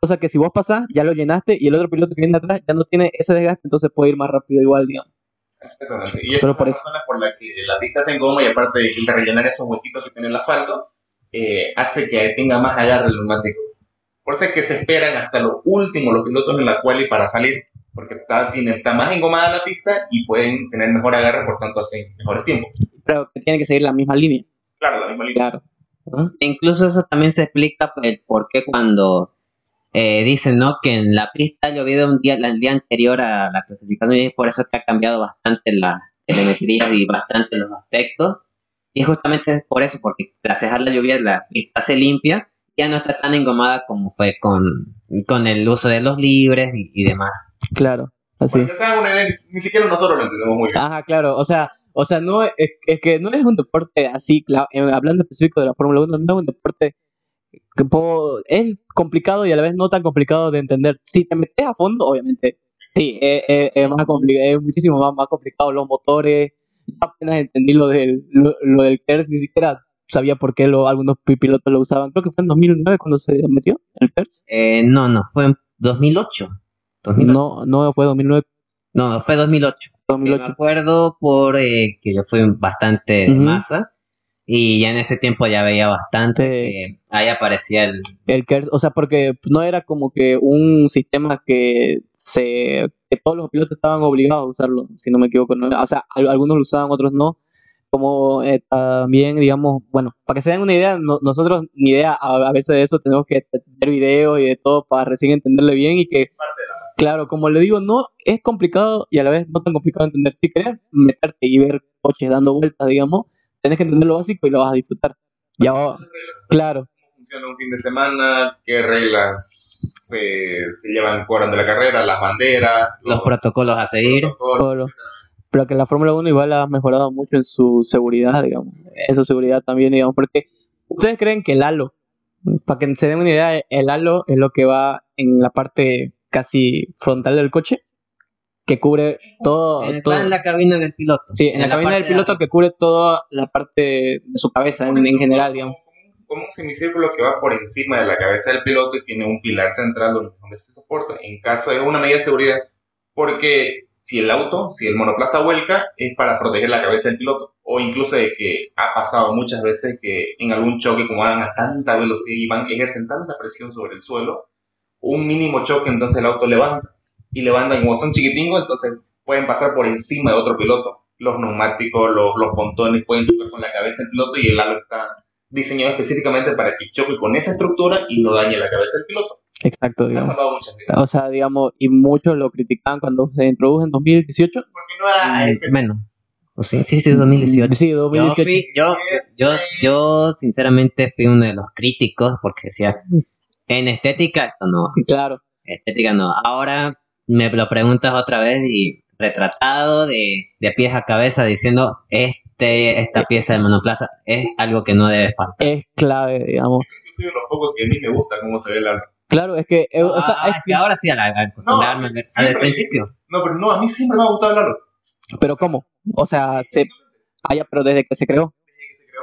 cosa que si vos pasás, ya lo llenaste y el otro piloto que viene atrás ya no tiene ese desgaste, entonces puede ir más rápido igual, digamos. Exactamente. Y Solo son por eso. por las que la pista se engoma y aparte de, de rellenar esos huequitos que tiene el asfalto, eh, hace que tenga más agarre el neumático. Por eso es que se esperan hasta lo último los pilotos en la quali para salir, porque está, tiene, está más engomada la pista y pueden tener mejor agarre, por tanto hacen mejores tiempos. Pero que tiene que seguir la misma línea, Claro, la misma línea. claro. ¿Ah? Incluso eso también se explica el por qué cuando eh, dicen ¿no? que en la pista ha llovido un día, el día anterior a la clasificación y es por eso que ha cambiado bastante la telemetría y bastante los aspectos. Y justamente es por eso, porque gracias a la lluvia la pista se limpia, ya no está tan engomada como fue con, con el uso de los libres y, y demás. Claro, así. Una idea, ni, ni siquiera nosotros lo entendemos muy bien. Ajá, claro, o sea, o sea, no es, es que no es un deporte así, eh, hablando específico de la Fórmula 1, no es un deporte que puedo- es complicado y a la vez no tan complicado de entender. Si te metes a fondo, obviamente, sí, es, es- es más complicado, es muchísimo más, más complicado los motores. Apenas entendí lo del, lo, lo del KERS, ni siquiera sabía por qué lo, algunos pi- pilotos lo usaban. Creo que fue en 2009 cuando se metió el KERS. Eh, no, no, fue en 2008. 2008. No, no fue 2009, No, fue 2008. Me 2008. acuerdo por eh, que yo fui bastante de masa y ya en ese tiempo ya veía bastante que ahí aparecía el... El KERS, o sea, porque no era como que un sistema que se que todos los pilotos estaban obligados a usarlo, si no me equivoco. ¿no? O sea, al- algunos lo usaban, otros no. Como eh, también, digamos, bueno, para que se den una idea, no- nosotros ni idea a, a veces de eso tenemos que ver videos y de todo para recién entenderle bien y que, de claro, como le digo, no es complicado y a la vez no tan complicado de entender. Si querés meterte y ver coches dando vueltas, digamos, tenés que entender lo básico y lo vas a disfrutar. Ya, claro, cómo funciona un fin de semana, qué reglas eh, se llevan cuadrando la carrera, las banderas, los protocolos a seguir. protocolos. Pero que la Fórmula 1 igual ha mejorado mucho en su seguridad, digamos. En su seguridad también, digamos, porque ustedes creen que el halo, para que se den una idea, el halo es lo que va en la parte casi frontal del coche, que cubre todo, En, todo- en la cabina del piloto. sí, en, la, cabina del parte de piloto que cubre toda la parte de su cabeza en, en general, digamos. Como, un semicírculo que va por encima de la cabeza del piloto y tiene un pilar central donde, donde se soporta. En caso de una medida de seguridad, porque si el auto, si el monoplaza vuelca, es para proteger la cabeza del piloto. O incluso de que ha pasado muchas veces que en algún choque, como van a tanta velocidad y van, ejercen tanta presión sobre el suelo, un mínimo choque, entonces el auto levanta. Y levanta, y como son chiquitingos, entonces pueden pasar por encima de otro piloto. Los neumáticos, los, pontones pueden chocar con la cabeza del piloto y el halo está diseñado específicamente para que choque con esa estructura y no dañe la cabeza del piloto. Exacto, digamos. O sea, digamos, y muchos lo criticaban cuando se introdujo en 2018. Porque no era Mm, este Menos. ¿O sí? sí, sí, 2018. Sí, Yo, 2018. fui- yo, yo, yo, sinceramente fui uno de los críticos porque decía, en estética esto no va. Claro. Estética no. Ahora me lo preguntas otra vez y retratado de, de pies a cabeza diciendo este esta pieza de monoplaza es algo que no debe faltar. Es clave, digamos. Yo soy de los pocos que a mí me gusta cómo se ve el halo. Claro, es que, eh, o sea, Ah, es es que ahora sí a la a acostumbrarme No, al- siempre- al principio. No, pero no, a mí siempre me ha gustado el halo. Pero ¿cómo? O sea, se, Ah, ya, pero desde que se creó. Desde que se creó.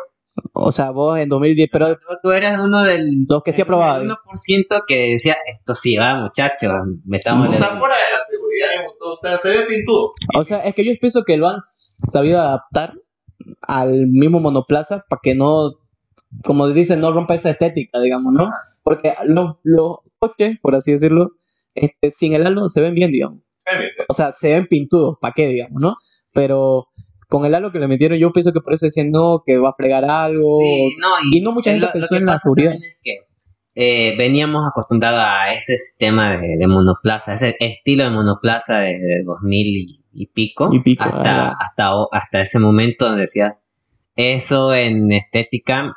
O sea, vos en 2010, pero Tú, tú eres uno del los que sí aprobaba. del 1% que decía, esto sí va, muchachos, metamos O sea, fuera de la seguridad, digamos, todo, o sea, se ve pintudo. O sea, es que yo pienso que lo han sabido adaptar al mismo monoplaza para que no, como dicen, no rompa esa estética, digamos, ¿no? Porque los, los coches, por así decirlo, este, sin el halo se ven bien, digamos. O sea, se ven pintudos, ¿para qué, digamos, no? Pero con el halo que le metieron, yo pienso que por eso decían, no, que va a fregar algo. Sí, no, y no mucha gente lo- pensó lo en la seguridad. también es que eh, veníamos acostumbrados a ese sistema de, de monoplaza, ese estilo de monoplaza desde 2000 y, y pico, Y pico, hasta, ah. hasta, hasta ese momento donde decía, eso en estética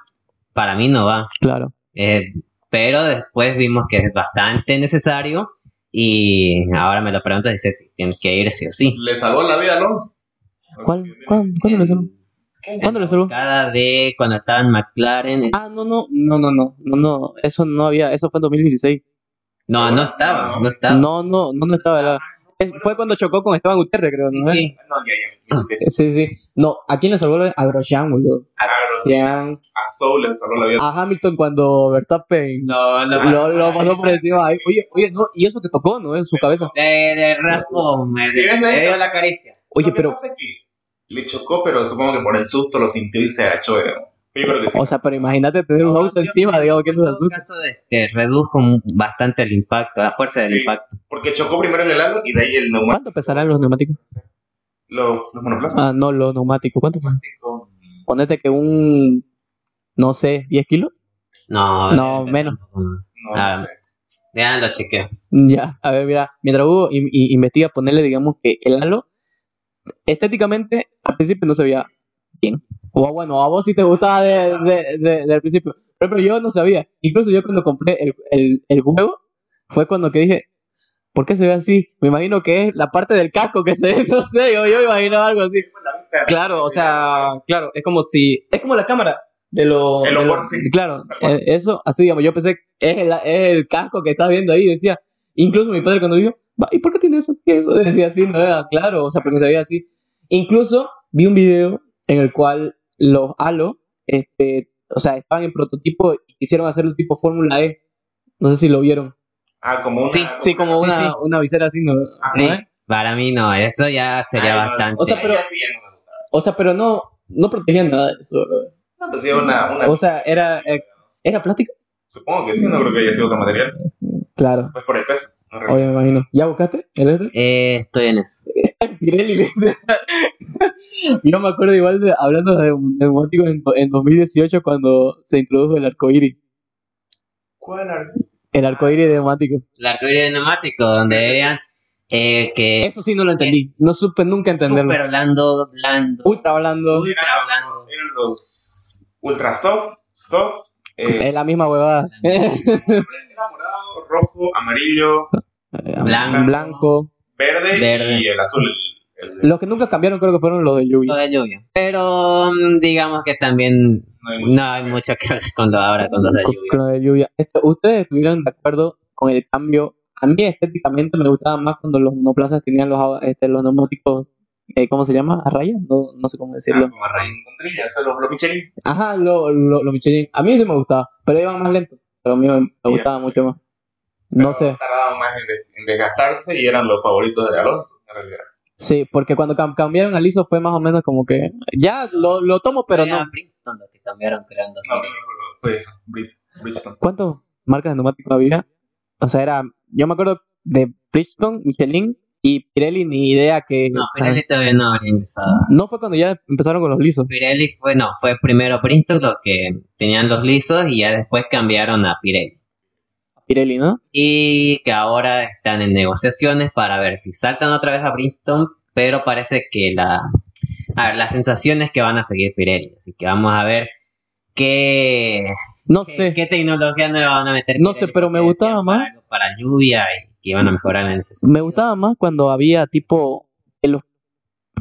para mí no va. Claro. Eh, pero después vimos que es bastante necesario y ahora me lo preguntas y dices, sí, tienes que ir sí o sí. Le salvó la vida a Alonso. ¿Cuál, cuál- ¿Cuándo le salvó? ¿Cuándo le salvó? Cada de cuando estaba en McLaren. Ah, no, no, no, no, no, no, no, eso no había, eso fue en 2016. No, no estaba, no estaba. No, no, no, no estaba. la- es- fue cuando chocó con Esteban Gutiérrez, creo, Sí, ¿no? sí. No, ya. Sí, sí. No, ¿a quién le salvó? A Grosjean, boludo. A, A Soul le salvó la vida. A Hamilton cuando Verstappen No, no, lo, lo pasó por encima. Ay, Oye, oye, no, y eso que tocó, ¿no? En su cabeza. De, de Rafa, me, Sí, dio la caricia. Oye, pero, pasa es que le chocó, pero supongo que por el susto lo sintió y se agachó. digamos. Yo creo que sí. o sea, pero imagínate tener un auto encima, digamos, que en no se todo asusta. caso, este, redujo bastante el impacto, la fuerza del Sí. impacto. Porque chocó primero en el halo y de ahí el neumático. ¿Cuánto pesarán los neumáticos? Los, los monoplazas. Ah, no, los neumáticos. ¿Cuánto? Ponete que un, no sé, 10 kilos. No, No, menos. No, Ah, no sé. Ya lo chequeo. Ya, a ver, mira, mientras Hugo in- in- investiga, ponerle, digamos, que el halo, estéticamente, al principio no se veía bien. O bueno, a vos sí te gustaba de, de- de- del principio, pero, pero yo no sabía. Incluso yo cuando compré el, el, el juego, fue cuando que dije, ¿por qué se ve así? Me imagino que es la parte del casco que se ve, (laughs) no sé, yo, yo me imaginaba algo así. Claro, o sea, claro, es como si, es como la cámara de los... El de los- sí. Claro, eh, eso, así digamos, yo pensé, es el, es el casco que estás viendo ahí, decía, incluso mi padre cuando dijo, "Va, ¿y por qué tiene eso? ¿Qué eso? Decía así, no era claro, o sea, porque se veía así. Incluso vi un video en el cual los Halo, este, o sea, estaban en prototipo y quisieron hacerlo tipo Fórmula E. No sé si lo vieron. Ah, como una. Sí, Sí, como una, sí. una visera así, ¿no? Ah, Sí, para mí no, eso ya sería Ay, no, bastante. O sea, pero-. O sea, pero no, no protegían nada de eso. ¿verdad? No, pues sí, una, una- O sea, era, eh, era plástico. Supongo que sí, no creo que haya sido otro material. Claro, Pues por el peso. No oye, me imagino. ¿Ya buscaste el este? Eh, estoy en eso. (laughs) Pirelli. (laughs) Yo me acuerdo igual de hablando de neumáticos en, en 2018 cuando se introdujo el arcoíris. ¿Cuál era? El arcoíris de neumático. El arcoíris de neumático, donde Sí, veían eh, que Eso sí no lo entendí. No supe nunca entenderlo. súper blando, blando, Ultra hablando. ultra blando. Eran los Ultra Soft, Soft, eh, Es la misma huevada. (laughs) era morado, rojo, amarillo, Blanco. Blanco. verde, Verde. y el azul. Los que nunca cambiaron creo que fueron los de lluvia. Todo de lluvia. Pero mm, digamos que también no hay mucho. no hay mucho que ver con lo ahora con los de Con- lluvia. con lo de lluvia. Esto, ¿Ustedes estuvieron de acuerdo con el cambio? A mí estéticamente me gustaba más cuando los monoplazas tenían los, este, los neumáticos, eh, ¿cómo se llama? ¿A rayas? No, no sé cómo decirlo. Ah, como a raíz con trillas, o sea, los, los Michelin. Ajá, lo, lo, lo Michelin. A mí sí me gustaba, pero iban más lento. Pero a mí me, me gustaba mucho más. No pero sé. Tardaban más en, en desgastarse y eran los favoritos de Alonso, en realidad. Sí, porque cuando cam- cambiaron al ISO fue más o menos como que ya lo, lo tomo, pero Era no. Princeton lo que cambiaron creando. No, no, no, no, fue eso, Brid- Bridgestone. ¿Cuántas marcas de neumáticos había? O sea, era. Yo me acuerdo de Bridgestone, Michelin y Pirelli, ni idea que. No, o sea, Pirelli todavía no habría ingresado. no fue cuando ya empezaron con los lisos. Pirelli fue, no, fue primero Princeton los que tenían los lisos y ya después cambiaron a Pirelli. Pirelli, ¿no? Y que ahora están en negociaciones para ver si saltan otra vez a Princeton, pero parece que la, a ver, la sensación es que van a seguir Pirelli, así que vamos a ver qué, No qué, sé. qué tecnología nueva van a meter. No Pirelli, sé, pero me gustaba más. Para, lluvia y que iban a mejorar en ese sentido. Me gustaba más cuando había tipo que los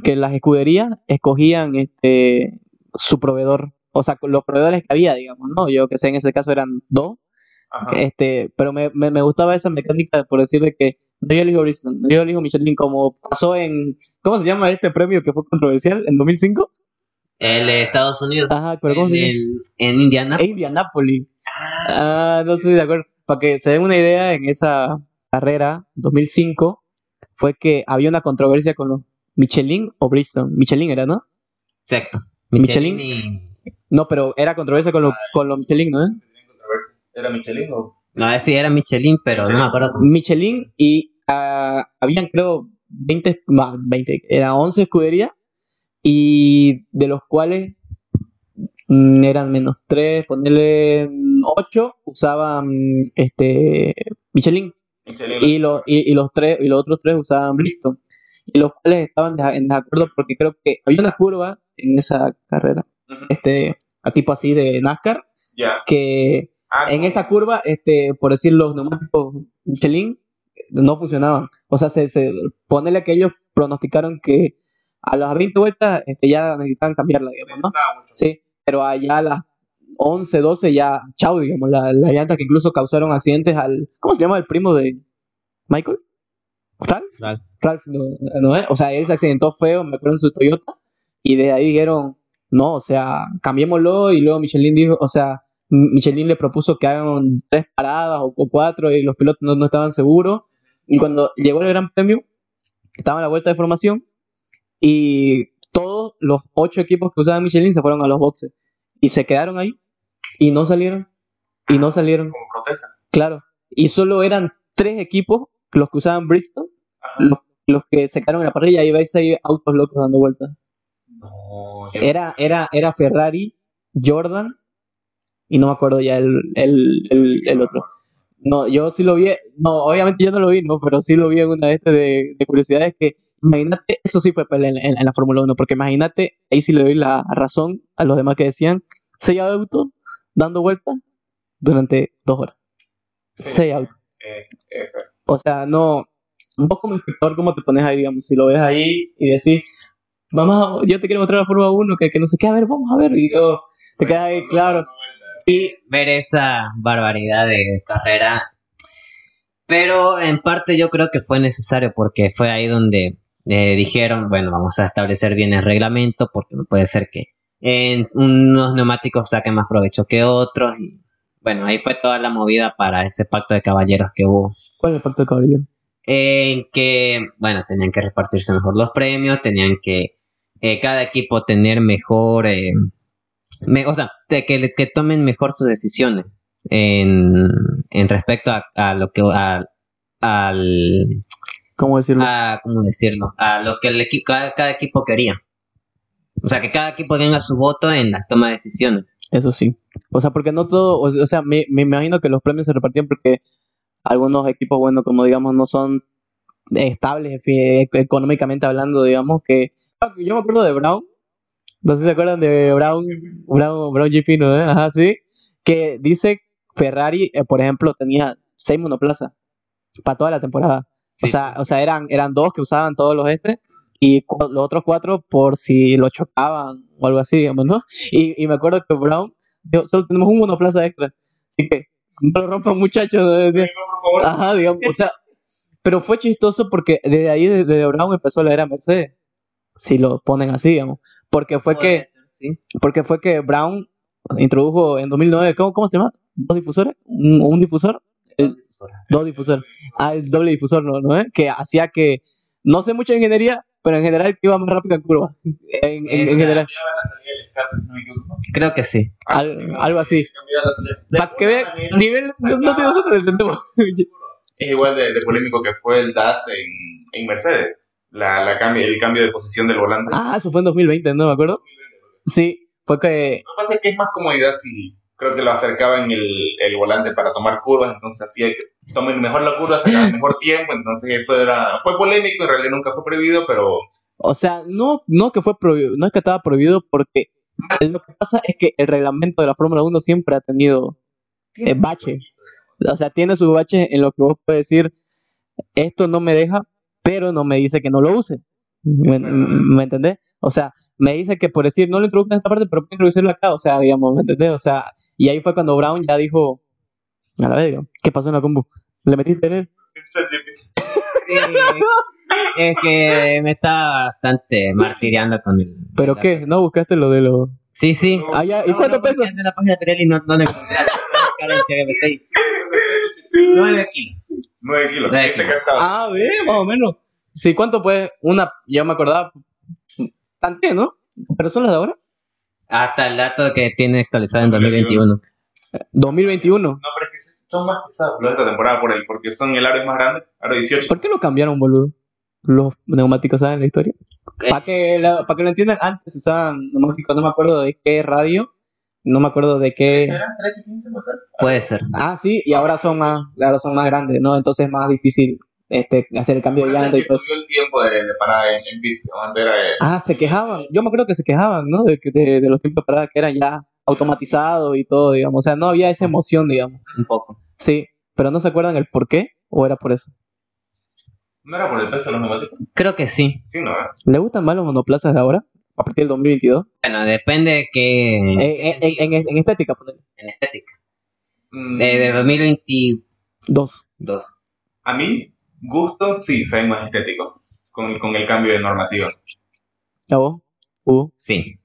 que las escuderías escogían este su proveedor, o sea, los proveedores que había, digamos, ¿no? Yo que sé, en ese caso eran dos, Ajá. este, pero me, me, me gustaba esa mecánica por decir de que no yo elijo no yo elijo Michelin, como pasó en, ¿cómo se llama este premio que fue controversial en 2005? El de Estados Unidos. Ajá, pero ¿cómo se llama? El- en Indiana. Indianapolis. Ah, no sé si de acuerdo. Para que se den una idea, en esa carrera, 2005, fue que había una controversia con los Michelin o Bridgestone. Michelin era, ¿no? Exacto. Michelin. Michelin y- No, pero era controversia con los con los Michelin, ¿no? ¿Era Michelin o...? No, ese sí era Michelin, pero no me acuerdo. Michelin y ah, habían, creo, 20, más 20, eran 11 escuderías y de los cuales mm, eran menos 3, ponerle 8, usaban este Michelin. Michelin. y, lo- y, y los tres y los otros tres usaban Bristol y los cuales estaban en desacuerdo porque creo que había una curva en esa carrera Ujú. este a tipo así de NASCAR Ya. que Ah, en como- esa curva este por decir los neumáticos Michelin no funcionaban. O sea se, se ponele que ellos pronosticaron que a las 20 vueltas este ya necesitaban cambiarla digamos no sí pero allá a las 11, 12 ya chau digamos la, la llanta que incluso causaron accidentes al ¿cómo se llama el primo de Michael? Ralph Ralph. Ralph no, no es, o sea, él se accidentó feo, me acuerdo en su Toyota, y de ahí dijeron, no, o sea, cambiémoslo, y luego Michelin dijo, o sea, Michelin le propuso que hagan tres paradas o, o cuatro, y los pilotos no, no estaban seguros, y cuando llegó el Gran Premio, estaba en la vuelta de formación, y todos los ocho equipos que usaban Michelin se fueron a los boxes, y se quedaron ahí, y no salieron, y no salieron, Como protesta. claro, y solo eran tres equipos los que usaban Bridgestone, los, los que se quedaron en la parrilla y vais ahí autos locos dando vueltas. No, yo- Era, era, era Ferrari, Jordan y no me acuerdo ya el, el, el, el otro. No, yo sí lo vi, no, obviamente yo no lo vi, no, pero sí lo vi en una de estas de, de curiosidades que, imagínate, eso sí fue pelea en, en- en la Fórmula 1, porque imagínate, ahí sí le doy la razón a los demás que decían, seis autos dando vueltas durante dos horas. Sí. Seis autos. eh, eh, O sea, no. Vos como espectador, ¿cómo te pones ahí, digamos? Si lo ves ahí y decís, mamá, yo te quiero mostrar la Fórmula 1, que, que no sé qué, a ver, vamos a ver. Y yo, te quedas ahí, claro. Y ver esa barbaridad de carrera. Pero en parte yo creo que fue necesario porque fue ahí donde eh, dijeron, bueno, vamos a establecer bien el reglamento porque no puede ser que en unos neumáticos saquen más provecho que otros. Y bueno, ahí fue toda la movida para ese pacto de caballeros que hubo. ¿cuál es el pacto de caballero? En que, bueno, tenían que repartirse mejor los premios, tenían que eh, cada equipo tener mejor, eh, me- o sea, de que, que tomen mejor sus decisiones en, en respecto a, a lo que, a- al, ¿Cómo decirlo? a, ¿cómo decirlo? A lo que el equi- cada, cada equipo quería. O sea, que cada equipo tenga su voto en la toma de decisiones. Eso sí. O sea, porque no todo, o, sea, me, me imagino que los premios se repartían porque algunos equipos, bueno, como digamos, no son estables económicamente hablando, digamos, que... Yo me acuerdo de Brown, no sé si se acuerdan de Brown, Brown, Brown GP, ¿no? Ajá, sí. Que dice Ferrari, eh, por ejemplo, tenía seis monoplazas para toda la temporada. Sí, o sea, o sea eran, eran dos que usaban todos los este y los otros cuatro por si lo chocaban o algo así, digamos, ¿no? Y, y me acuerdo que Brown dijo, solo tenemos un monoplaza extra, así que no lo rompan muchachos. Ajá, digamos, o sea, pero fue chistoso porque desde ahí, desde Brown empezó la era Mercedes, si lo ponen así, digamos, porque fue que, Puede ser, sí. porque fue que Brown introdujo en 2009, ¿cómo, cómo se llama? ¿Dos difusores? ¿Un, un difusor? El- dos difusores. Ah, el doble difusor, ¿no? ¿no? eh? Que hacía que, no sé mucho de ingeniería, pero en general que iba más rápido en curva. (laughs) En, en- en general. Creo que sí. al- algo así. Para que vean, nivel, no, nosotros entendemos. (laughs) Es igual de, de polémico que fue el DAS en, en Mercedes. La, la cambio, el cambio de posición del volante. ah, eso fue en 2020, ¿no me acuerdo? Sí, fue que Lo que pasa es que es más comodidad si creo que lo acercaban el, el volante para tomar curvas, entonces hacía que tomen mejor la curva, sacaban (laughs) mejor tiempo, entonces eso era, fue polémico, en realidad nunca fue prohibido, pero O sea, no, no que fue prohibido, no es que estaba prohibido porque lo que pasa es que el reglamento de la Fórmula 1 siempre ha tenido eh, bache. O sea, tiene sus baches en lo que vos puedes decir, esto no me deja, pero no me dice que no lo use. ¿Me, me entendés? O sea, me dice que por decir, no lo introduzca en esta parte, pero puedo introducirlo acá, o sea, digamos, ¿me entendés? O sea, y ahí fue cuando Brown ya dijo, a la vez, digamos, ¿qué pasó en la combo? ¿Le metiste en él? (laughs) Es que me está bastante martiriando con el. ¿Pero qué? ¿No buscaste lo de los...? Sí, sí. Ah, ya, ¿Y No, cuánto no, porque pesa? En la página de Pirelli no, no le encontré 9 kilos. 9 kilos. Nueve Este kilos. Ah, ve, más o menos. Sí, ¿cuánto puede? Una, ya me acordaba. Tanté, ¿no? ¿Pero son las de ahora? Hasta el dato que tiene actualizado en 2021. 2021. No, pero es que son más pesados los de esta temporada por él, porque son el aro es más grande, aro 18. ¿Por qué lo cambiaron, boludo? Los neumáticos, ¿saben la historia? Para que, la- pa' que lo entiendan, antes usaban neumáticos, no me acuerdo de qué radio, no me acuerdo de qué... ¿Serán 13 y 15 por ser? Puede ser. Ah, sí, y ahora son más, ahora son más grandes, ¿no? Entonces es más difícil este, hacer el cambio de llanta y que todo el tiempo de, de parada en, en pista. ¿no? Antes era de- Ah, se quejaban. Yo me acuerdo que se quejaban, ¿no? De, que- de, de los tiempos de parada que eran ya automatizados y todo, digamos. O sea, no había esa emoción, digamos. Un poco. Sí, pero no se acuerdan el por qué o era por eso. ¿No era por el peso de los neumáticos? Creo que sí. Sí, no, ¿eh? ¿Le gustan más los monoplazas de ahora? A partir del 2022. Bueno, depende de qué. Eh, en, en- en estética, ponele. en estética. Mm, De, de 2022. Dos. A mí, gusto, sí, se más estéticos. Con, con el cambio de normativa. ¿A vos? Hugo. Sí.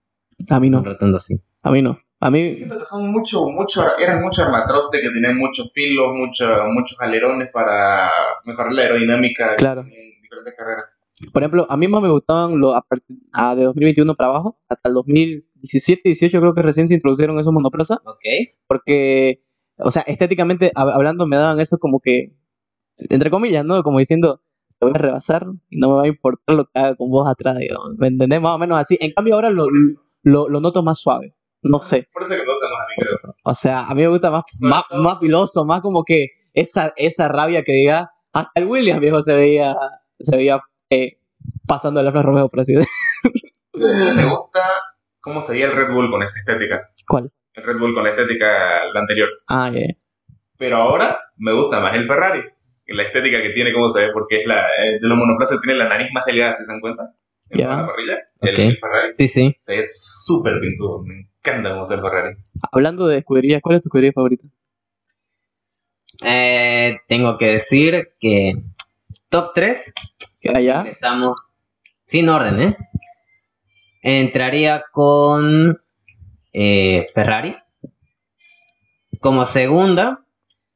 A mí no. rotundo sí. A mí no. A mí, Siento que son mucho, mucho, eran mucho armatroste que tenían muchos filos, mucho, muchos alerones para mejorar la aerodinámica Claro. en diferentes carreras. Por ejemplo, a mí más me gustaban los a partir ah, de 2021 para abajo, hasta el 2017, 18 creo que recién se introdujeron esos monoplazas. Ok. porque, o sea, estéticamente hab- hablando me daban eso como que, entre comillas, ¿no? Como diciendo, te voy a rebasar y no me va a importar lo que haga con vos atrás, digamos. ¿me entendés? Más o menos así. En cambio ahora lo, lo, lo noto más suave, no sé. Por eso que me gusta más a mí, creo. O sea, a mí me gusta más, más, todo- más filoso, más como que esa, esa rabia que diga, hasta el Williams, viejo, se veía, se veía eh, pasando el Alfa Romeo, por así decirlo. (laughs) ¿Te gusta cómo se veía el Red Bull con esa estética? ¿Cuál? El Red Bull con la estética la anterior. Ah, ya. ya. Pero ahora me gusta más el Ferrari. La estética que tiene, cómo se ve, porque es la, eh, de los monoplazas tiene la nariz más delgada, ¿se dan cuenta? En la parrilla. El, Ferrari Sí, sí. se ve súper pintudo. Me encanta cómo se ve el Ferrari. Hablando de escuderías, ¿cuál es tu escudería favorita? Eh, tengo que decir que top 3 ¿Que allá? empezamos sin orden, ¿eh? Entraría con eh, Ferrari. Como segunda,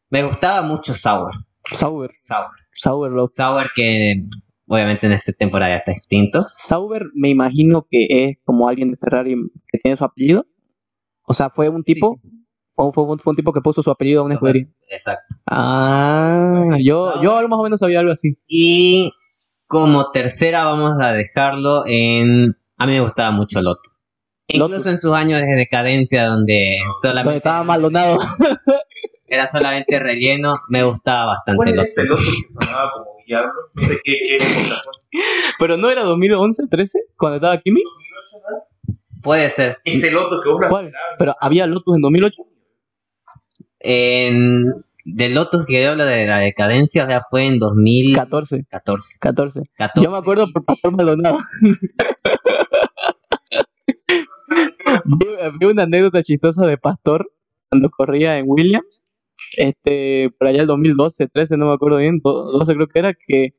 me gustaba mucho Sauber. Sauber. Sauber. Sauber, loco. Sauber que obviamente en esta temporada ya está extinto. Sauber me imagino que es como alguien de Ferrari que tiene su apellido. O sea, fue un tipo, Fue, fue un- fue un tipo que puso su apellido a una escudería. Exacto. Ah, yo, yo más o menos sabía algo así. Y como tercera vamos a dejarlo en... A mí me gustaba mucho Lotus. Incluso Lotus. en sus años de decadencia donde solamente Donde estaba Maldonado. (laughs) era solamente relleno, me gustaba bastante ¿Cuál era Lotus. ese Lotus que sonaba como diablo? No sé qué, qué. Pero no era 2011, 13, cuando estaba Kimi. 2008, ¿no? Puede ser. Ese Lotus que vos. Pero había Lotus en 2008. En, del Lotus que yo hablo de la decadencia ya fue en 2014. 14, 14. 14, Yo me acuerdo por. Pastor Maldonado. (laughs) vi, una anécdota chistosa de Pastor cuando corría en Williams. Este, por allá el 2012, 13, no me acuerdo bien, do- 12 creo que era, que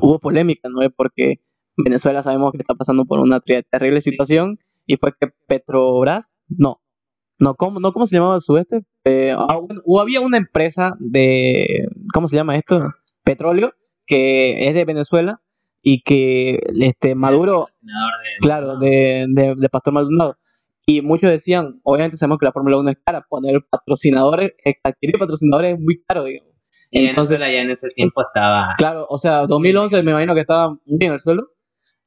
hubo polémica, ¿no? Porque Venezuela sabemos que está pasando por una terrible situación y fue que Petrobras, no, no, ¿cómo, no, ¿cómo se llamaba su este? Eh, ah, o había una empresa de, ¿cómo se llama esto? Petróleo, que es de Venezuela y que este Maduro, de- claro, de, de, de Pastor Maldonado. Y muchos decían, obviamente sabemos que la Fórmula 1 es cara, poner patrocinadores, adquirir patrocinadores es muy caro, digamos. Y Entonces, Venezuela ya en ese tiempo estaba... claro, o sea, 2011 me imagino que estaba muy bien el suelo,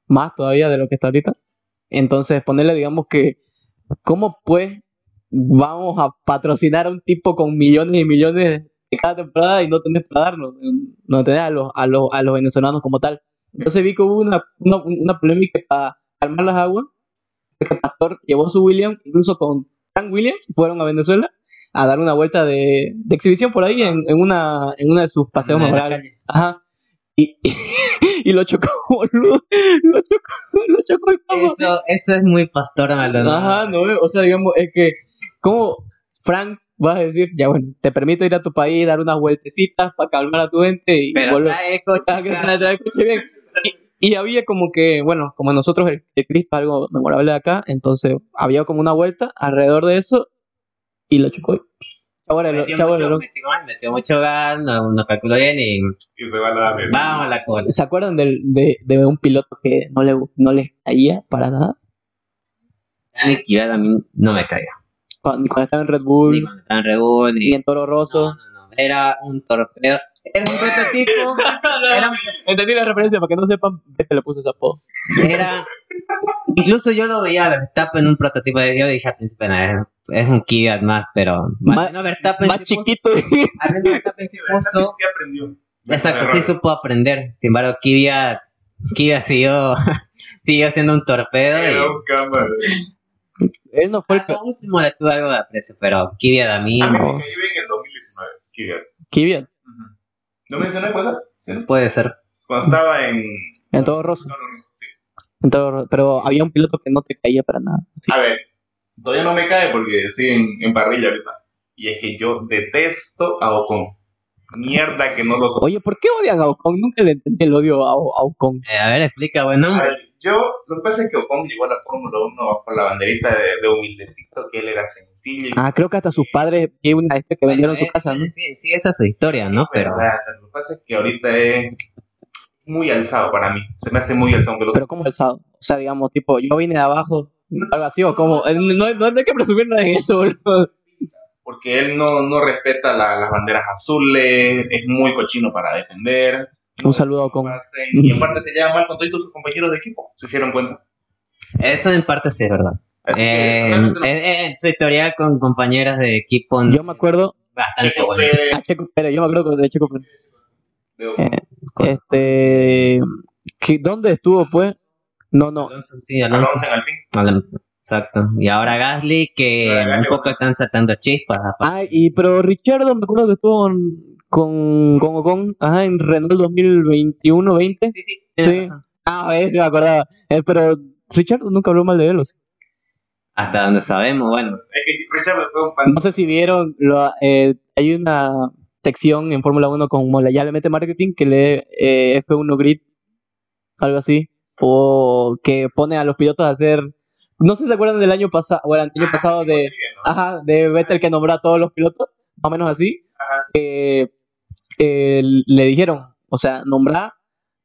más todavía de lo que está ahorita. Entonces, ponerle, digamos que, ¿cómo pues vamos a patrocinar a un tipo con millones y millones de cada temporada y no tener para darnos? No tener a los, a los, a los venezolanos como tal. Entonces vi que hubo una, una, una polémica para calmar las aguas. Que Pastor llevó su William, incluso con Frank Williams, fueron a Venezuela a dar una vuelta de, de exhibición por ahí en, en, una, en una de sus paseos memorables. Ajá. Y, (laughs) y lo chocó, (laughs) boludo. Lo chocó, (laughs) lo chocó el pavo. Eso, eso es muy pastor Maldonado. Ajá, no, o sea, digamos, es que, como Frank vas a decir, ya bueno, te permito ir a tu país, dar unas vueltecitas para calmar a tu gente y Pero volver. trae coche, trae- coche bien. Y, y había como que, bueno, como nosotros el, el Cristo es algo memorable de acá, entonces había como una vuelta alrededor de eso y lo chocó. El- Metió mucho, el- metió, metió mucho gas, no, no calculó bien y Y se va a la vamos a la cola. ¿Se acuerdan del, de, de un piloto que no le, no les caía para nada? Dani Kvyat a mí no me caía. Cuando, cuando estaba en Red Ni Bull cuando estaba en Red Bull, ni... y en Toro Rosso. No, no, no. Era un torpedo. Era un prototipo. (laughs) Era, Entendí la referencia, para que no sepan, Vete le puse ese apodo. era... Incluso yo lo veía a Verstappen en un prototipo de yo dije al principio, "Nah, es, es un Kvyat más, pero... Ma- no, Verstappen Más sí puso- chiquito. al menos Verstappen sí puso- Sí aprendió. Exacto, sí supo aprender. Sin embargo, Kvyat, Kvyat siguió, (laughs) siguió siendo un torpedo. Era Y, un cámara. Él no fue el último le tuve algo de aprecio, pero Kvyat a mí A mí No. me cayó bien en el 2019. Kvyat. Kvyat, Ujú. ¿No mencioné puede ser? Puede ser. Cuando estaba en... en Toro Rosso. No, no, no, sí. En Rosso. Pero había un piloto que no te caía para nada. Sí. A ver, todavía no me cae porque sigue en, en parrilla ahorita. Y es que yo detesto a Ocon. Mierda que no lo soy. Oye, ¿por qué odian a Ocon? Nunca le entendí el odio a, a Ocon. Eh, a ver, explica, buen A ver, yo, lo que pasa es que Ocon llegó a la Fórmula 1 bajo la banderita de, de humildecito, que él era sencillo. Ah, creo que hasta sus padres y una este que vendieron su casa, ¿no? Sí, sí, esa es su historia, ¿no? Pero ¿verdad? O sea, lo que pasa es que ahorita es muy alzado para mí. Se me hace muy alzado. aunque lo- Pero como alzado. O sea, digamos, tipo, yo vine de abajo, algo así, o como. eh, No, no, no hay que presumir nada en eso, boludo. porque él no, no respeta la- las banderas azules, es muy cochino para defender. Un saludo a. Hacen- Y en parte se lleva mal con todos sus compañeros de equipo. ¿Se hicieron cuenta? eso en parte sí es verdad. Eh, realmente no- eh, eh, su historial con compañeras de equipo Yo me acuerdo. bastante Checo bueno. Pérez, A Checo Pérez, yo me acuerdo de Checo Pérez. Ocon. Este. ¿qué- ¿Dónde estuvo, pues? No, no. Alonso, sí, Alonso. Alonso en Alpine. Exacto. Y ahora Gasly, que Ahora Gasly, un poco están saltando chispas. Ah, y pero Richardo me acuerdo que estuvo con, con, con Ocon, ajá, en Renault 2021-20. Sí, sí, Sí. Ah, a sí me acordaba. Eh, pero Richardo nunca habló mal de él, ¿o sí? Hasta donde sabemos, bueno. Es que Richard fue un pan. No sé si vieron, lo- eh, hay una sección en Fórmula 1 como la ya le mete marketing que lee eh, F1 Grid, algo así, o que pone a los pilotos a hacer, no sé si se acuerdan del año pasado, o el año Ah, pasado de, bien, ¿no? ajá, de Vettel que nombró a todos los pilotos, más o menos así, que eh, le dijeron, o sea, nombrar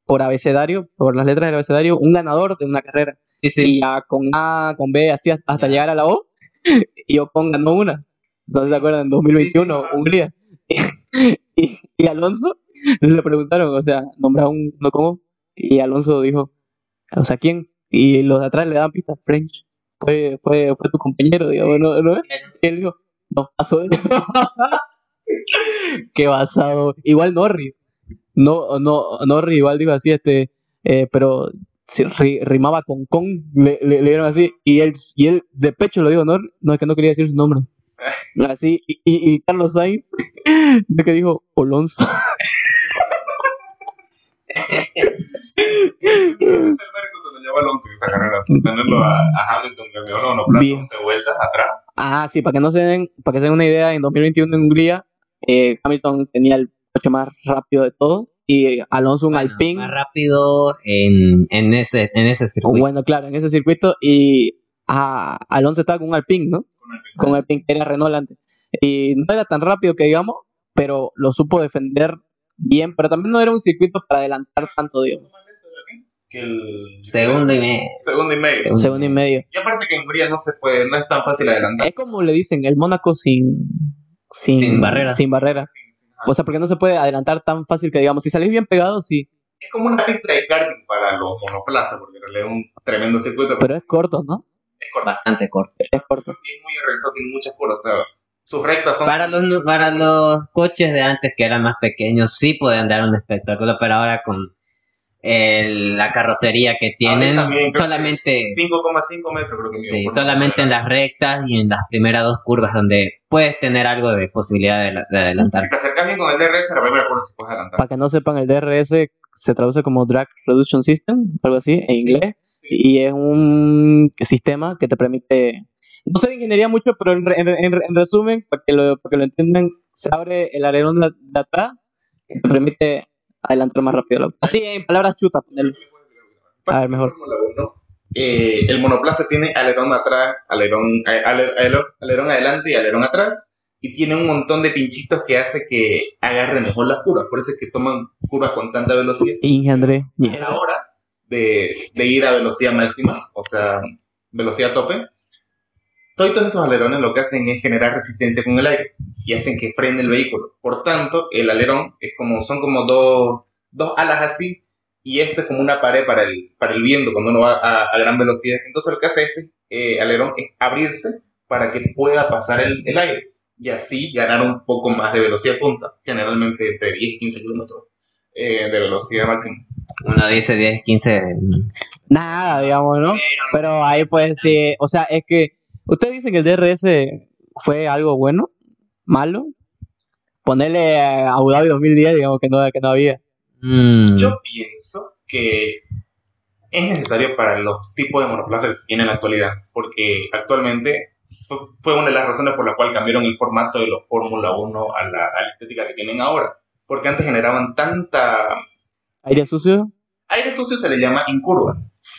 por abecedario, por las letras del abecedario, un ganador de una carrera. Sí, sí. Y ya con A, con B, así hasta llegar a la O, (laughs) y Ocon ganó una. Entonces, ¿se acuerdan? En 2021, Sí, Hungría. (laughs) Y, y Alonso le preguntaron, o sea, nombra un no cómo, y Alonso dijo, o sea, ¿quién? Y los de atrás le dan pistas, French. Fue, fue, fue tu compañero, digamos, ¿no? ¿no? Y él dijo, no, pasó él. (laughs) Qué basado. Igual Norris. No, no, Norris igual dijo así, este, eh, pero si ri- rimaba con con, le, le, le dieron así, y él, y él de pecho lo dijo, no, no es que no quería decir su nombre. (laughs) Así, y, y, y Carlos Sainz, (laughs) de que dijo Alonso. El se lo llevó Alonso en esa carrera. Tenerlo a, a Hamilton dio una Bien. 11 vueltas atrás. Ah, sí, para que no se den, para que se den una idea, en 2021 en Hungría, eh, Hamilton tenía el coche más rápido de todo, y Alonso un Bueno, Alpine. Más rápido en, en, ese, en ese circuito. Bueno, claro, en ese circuito, y ah, Alonso estaba con un Alpine, ¿no? Con el con el que era Renault antes. Y no era tan rápido que digamos, pero lo supo defender bien, pero también no era un circuito para adelantar tanto, digamos. Que el Segundo y medio. segundo y medio. Segundo. Segundo y medio. Y aparte que en Hungría no se puede, no es tan fácil adelantar. Es como le dicen, el Mónaco sin, sin, Sin barrera. Sin barrera. O sea, porque no se puede adelantar tan fácil que digamos, si salís bien pegado, sí, es como una pista de karting para los monoplazas, porque en realidad es un tremendo circuito. pero es corto, ¿no? es corto. Bastante corto. Es corto. Y es muy organizado, tiene muchas curvas. O sea, sus rectas son. Para los, para los coches de antes que eran más pequeños, sí podían dar un espectáculo, pero ahora con el- la carrocería que tienen, solamente, 5,5 metros, creo que sí, solamente en las rectas y en las primeras dos curvas donde puedes tener algo de posibilidad de, de adelantar. Si te acercas bien con el DRS, la primera curva se puede adelantar. Para que no sepan, el DRS se traduce como Drag Reduction System, algo así, en inglés. Sí. y es un sistema que te permite no sé de ingeniería mucho, pero en, re- en, en- en resumen, para que, lo, para que lo entiendan, se abre el alerón de, de atrás que te permite adelantar más rápido. el auto. Así, en palabras chutas, ponerlo. A ver, mejor. Fórmula 1, eh, el monoplaza tiene alerón atrás, alerón, a- aler- alerón, alerón adelante y alerón atrás. Y tiene un montón de pinchitos que hace que agarre mejor las curvas. Por eso es que toman curvas con tanta velocidad. Inge, André. a la hora de, de ir a velocidad máxima, o sea, velocidad tope, todos esos alerones lo que hacen es generar resistencia con el aire y hacen que frene el vehículo. Por tanto, el alerón es como, son como dos, dos alas así y esto es como una pared para el, para el viento cuando uno va a, a gran velocidad. Entonces lo que hace este eh, alerón es abrirse para que pueda pasar el, el aire y así ganar un poco más de velocidad punta, generalmente entre 10 y 15 kilómetros eh, de velocidad máxima. Uno dice 10, 15. Nada, digamos, ¿no? Pero ahí pues sí, o sea, es que ustedes dicen que el DRS fue algo bueno, malo. Ponerle a Abu Dhabi 2010, digamos que no, que no había. Mm, Yo pienso que es necesario para los tipos de monoplazas que se tienen en la actualidad, porque actualmente fue, fue una de las razones por la cual cambiaron el formato de los Fórmula 1 a la, a la estética que tienen ahora, porque antes generaban tanta... Aire sucio. Aire sucio se le llama en curva,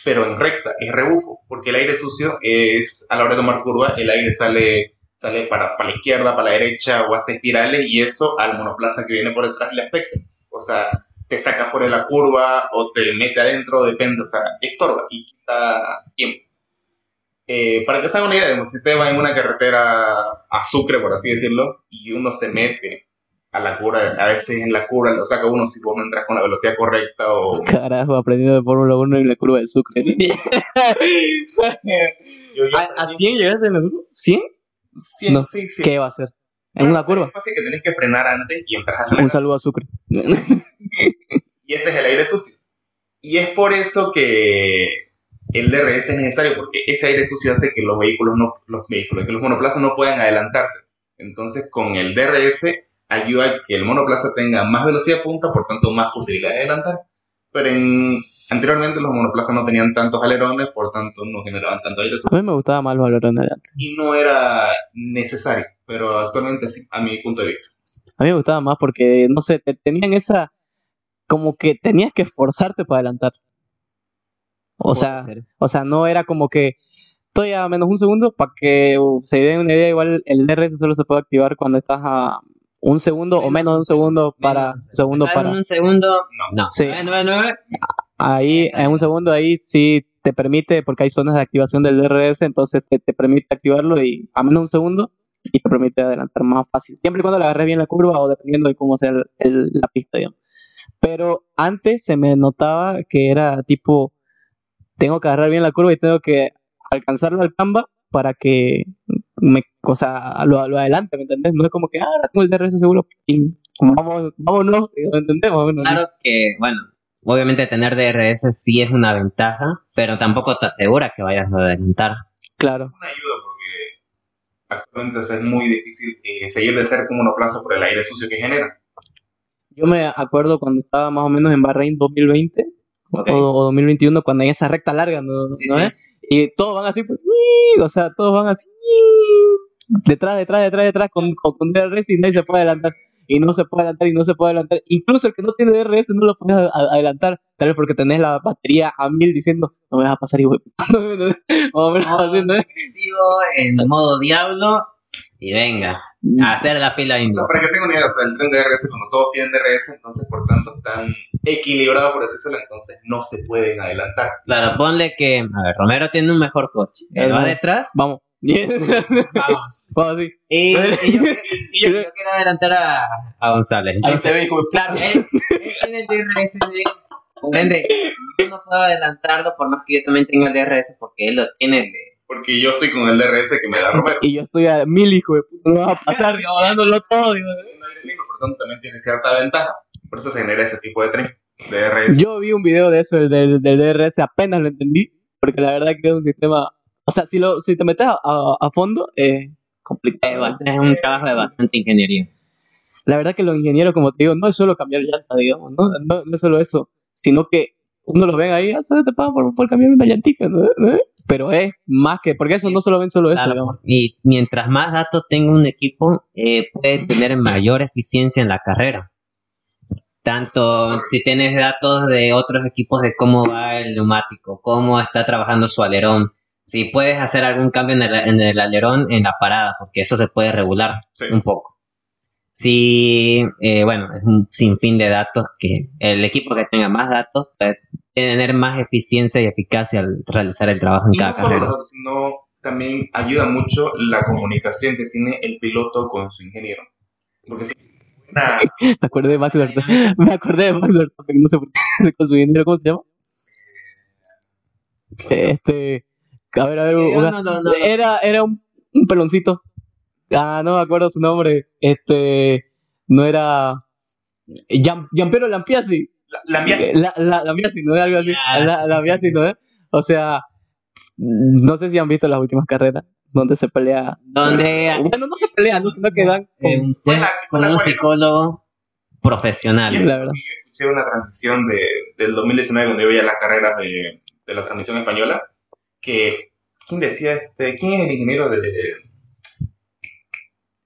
pero en recta es rebufo, porque el aire sucio es, a la hora de tomar curva, el aire sale, sale para, para la izquierda, para la derecha o hace espirales y eso al monoplaza que viene por detrás le afecta. O sea, te saca fuera de la curva o te mete adentro, depende, o sea, estorba y quita tiempo. Eh, para que se haga una idea, si usted va en una carretera a Sucre, por así decirlo, y uno se mete a la curva, a veces en la curva lo saca uno si vos no entras con la velocidad correcta o... (laughs) Carajo, aprendiendo de Fórmula 1 en la curva del Sucre. (laughs) Yo- yo ¿A, a 100 llegaste en la curva? ¿100? Sí, No. sí, sí. ¿Qué va a hacer? ¿En una curva? Pasa que tenés que frenar antes y entras a. Un saludo a Sucre. (laughs) Y ese es el aire sucio. Y es por eso que el DRS es necesario, porque ese aire sucio hace que los vehículos, no, los vehículos, que los monoplazas no puedan adelantarse. Entonces, con el DRS ayuda a que el monoplaza tenga más velocidad punta, por tanto, más posibilidad de adelantar. Pero en, anteriormente los monoplazas no tenían tantos alerones, por tanto, no generaban tanto aire A mí me gustaban más los alerones de antes. Y no era necesario, pero actualmente sí, a mi punto de vista. A mí me gustaba más porque, no sé, te tenían esa... Como que tenías que esforzarte para adelantar. O sea, ser. o sea, no era como que estoy a menos un segundo para que uh, se den una idea. Igual el DRS solo se puede activar cuando estás a un segundo o menos de un segundo para Menos, un segundo ¿Estar en para un segundo? No. No. Sí. 999. ahí en un segundo ahí sí te permite porque hay zonas de activación del DRS entonces te, te permite activarlo y a menos de un segundo y te permite adelantar más fácil siempre y cuando le agarres bien la curva o dependiendo de cómo sea el- el- la pista digamos. pero antes se me notaba que era tipo tengo que agarrar bien la curva y tengo que alcanzarlo al Canva para que me, o sea, lo, lo adelante, ¿me entendés? No es como que, ah, ahora tengo el DRS seguro, y vamos, vámonos. Claro que, bueno, obviamente tener DRS sí es una ventaja, pero tampoco te asegura que vayas a adelantar. Claro. una ayuda porque actualmente es muy difícil eh, seguir de cerca un monoplaza por el aire sucio que genera. Yo me acuerdo cuando estaba más o menos en Bahrein 2020 Ok. o, o 2021, cuando hay esa recta larga, ¿no? Sí, ¿no sí. es? Y todos van así, pues, o sea, todos van así, detrás, detrás, detrás, detrás, con, con, DRS y nadie se puede adelantar. Y no se puede adelantar y no se puede adelantar. Incluso el que no tiene DRS no lo puedes adelantar, tal vez porque tenés la batería a mil diciendo, no me vas a pasar igual. Más o menos haciendo, ¿eh? Sigo en modo diablo y venga, a hacer la fila O sea, para que se idea, o sea, el tren DRS, cuando todos tienen DRS, entonces por tanto están equilibrados, por así decirlo, entonces no se pueden adelantar. Claro, ponle que, a ver, Romero tiene un mejor coche. Él va detrás. Vamos. (laughs) Vamos. Vamos así. Y, y yo, y yo- yo (laughs) quiero adelantar a, a González. Ahí Entonces, se ve, de Claro, él, él tiene el DRS de yo no puedo adelantarlo por más que yo también tenga el DRS porque él lo tiene el de- Porque yo estoy con el DRS que me da (laughs) Romero. Y yo estoy a mil, hijo de puta, no vas a pasar, digamos, dándolo todo. digo. Un aire libre, por tanto también tiene cierta ventaja. Por eso se genera ese tipo de tren, DRS. Yo vi un video de eso, el del, del DRS, apenas lo entendí, porque la verdad que es un sistema... O sea, si, lo, si te metes a, a- a fondo, es complicado. es un trabajo de bastante ingeniería. La verdad que los ingenieros, como te digo, no es solo cambiar llanta, digamos, ¿no? No, no es solo eso, sino que uno lo ven ahí, ah, solo te pagan por, por cambiar una llantica, ¿no? ¿no? Pero es más que, porque eso no solo ven solo eso, Claro. Y mientras más datos tenga un equipo, eh, puede tener mayor eficiencia en la carrera. Tanto si tienes datos de otros equipos de cómo va el neumático, cómo está trabajando su alerón, si puedes hacer algún cambio en el, en el alerón en la parada, porque eso se puede regular Sí. un poco. Si, eh, bueno, es un sinfín de datos que el equipo que tenga más datos puede tener más eficiencia y eficacia al realizar el trabajo en Y cada no solo carrera. datos, sino también ayuda mucho la comunicación que tiene el piloto con su ingeniero. Porque si una, (laughs) Me acordé de Max. Me acordé de Max no sé por qué, (laughs) con su dinero, ¿cómo se llama? Este, a ver, a ver, una- No, no, no. era, era un, un peloncito. Ah, no me acuerdo su nombre. Este, no era Gian, Gianpiero Lampiasi. La, la mía La, la, Lampiasi, ¿no? Algo así. Ah, la, sí, Lampiasi, sí. ¿no? O sea, no sé si han visto las últimas carreras donde se pelea. Donde Bueno, no se pelean, no, sino que dan con- eh, con la un psicólogo profesional. La verdad. yo escuché una transmisión de, del 2019 donde yo veía las carreras de, de la transmisión española, que, ¿quién decía este? ¿Quién es el ingeniero de,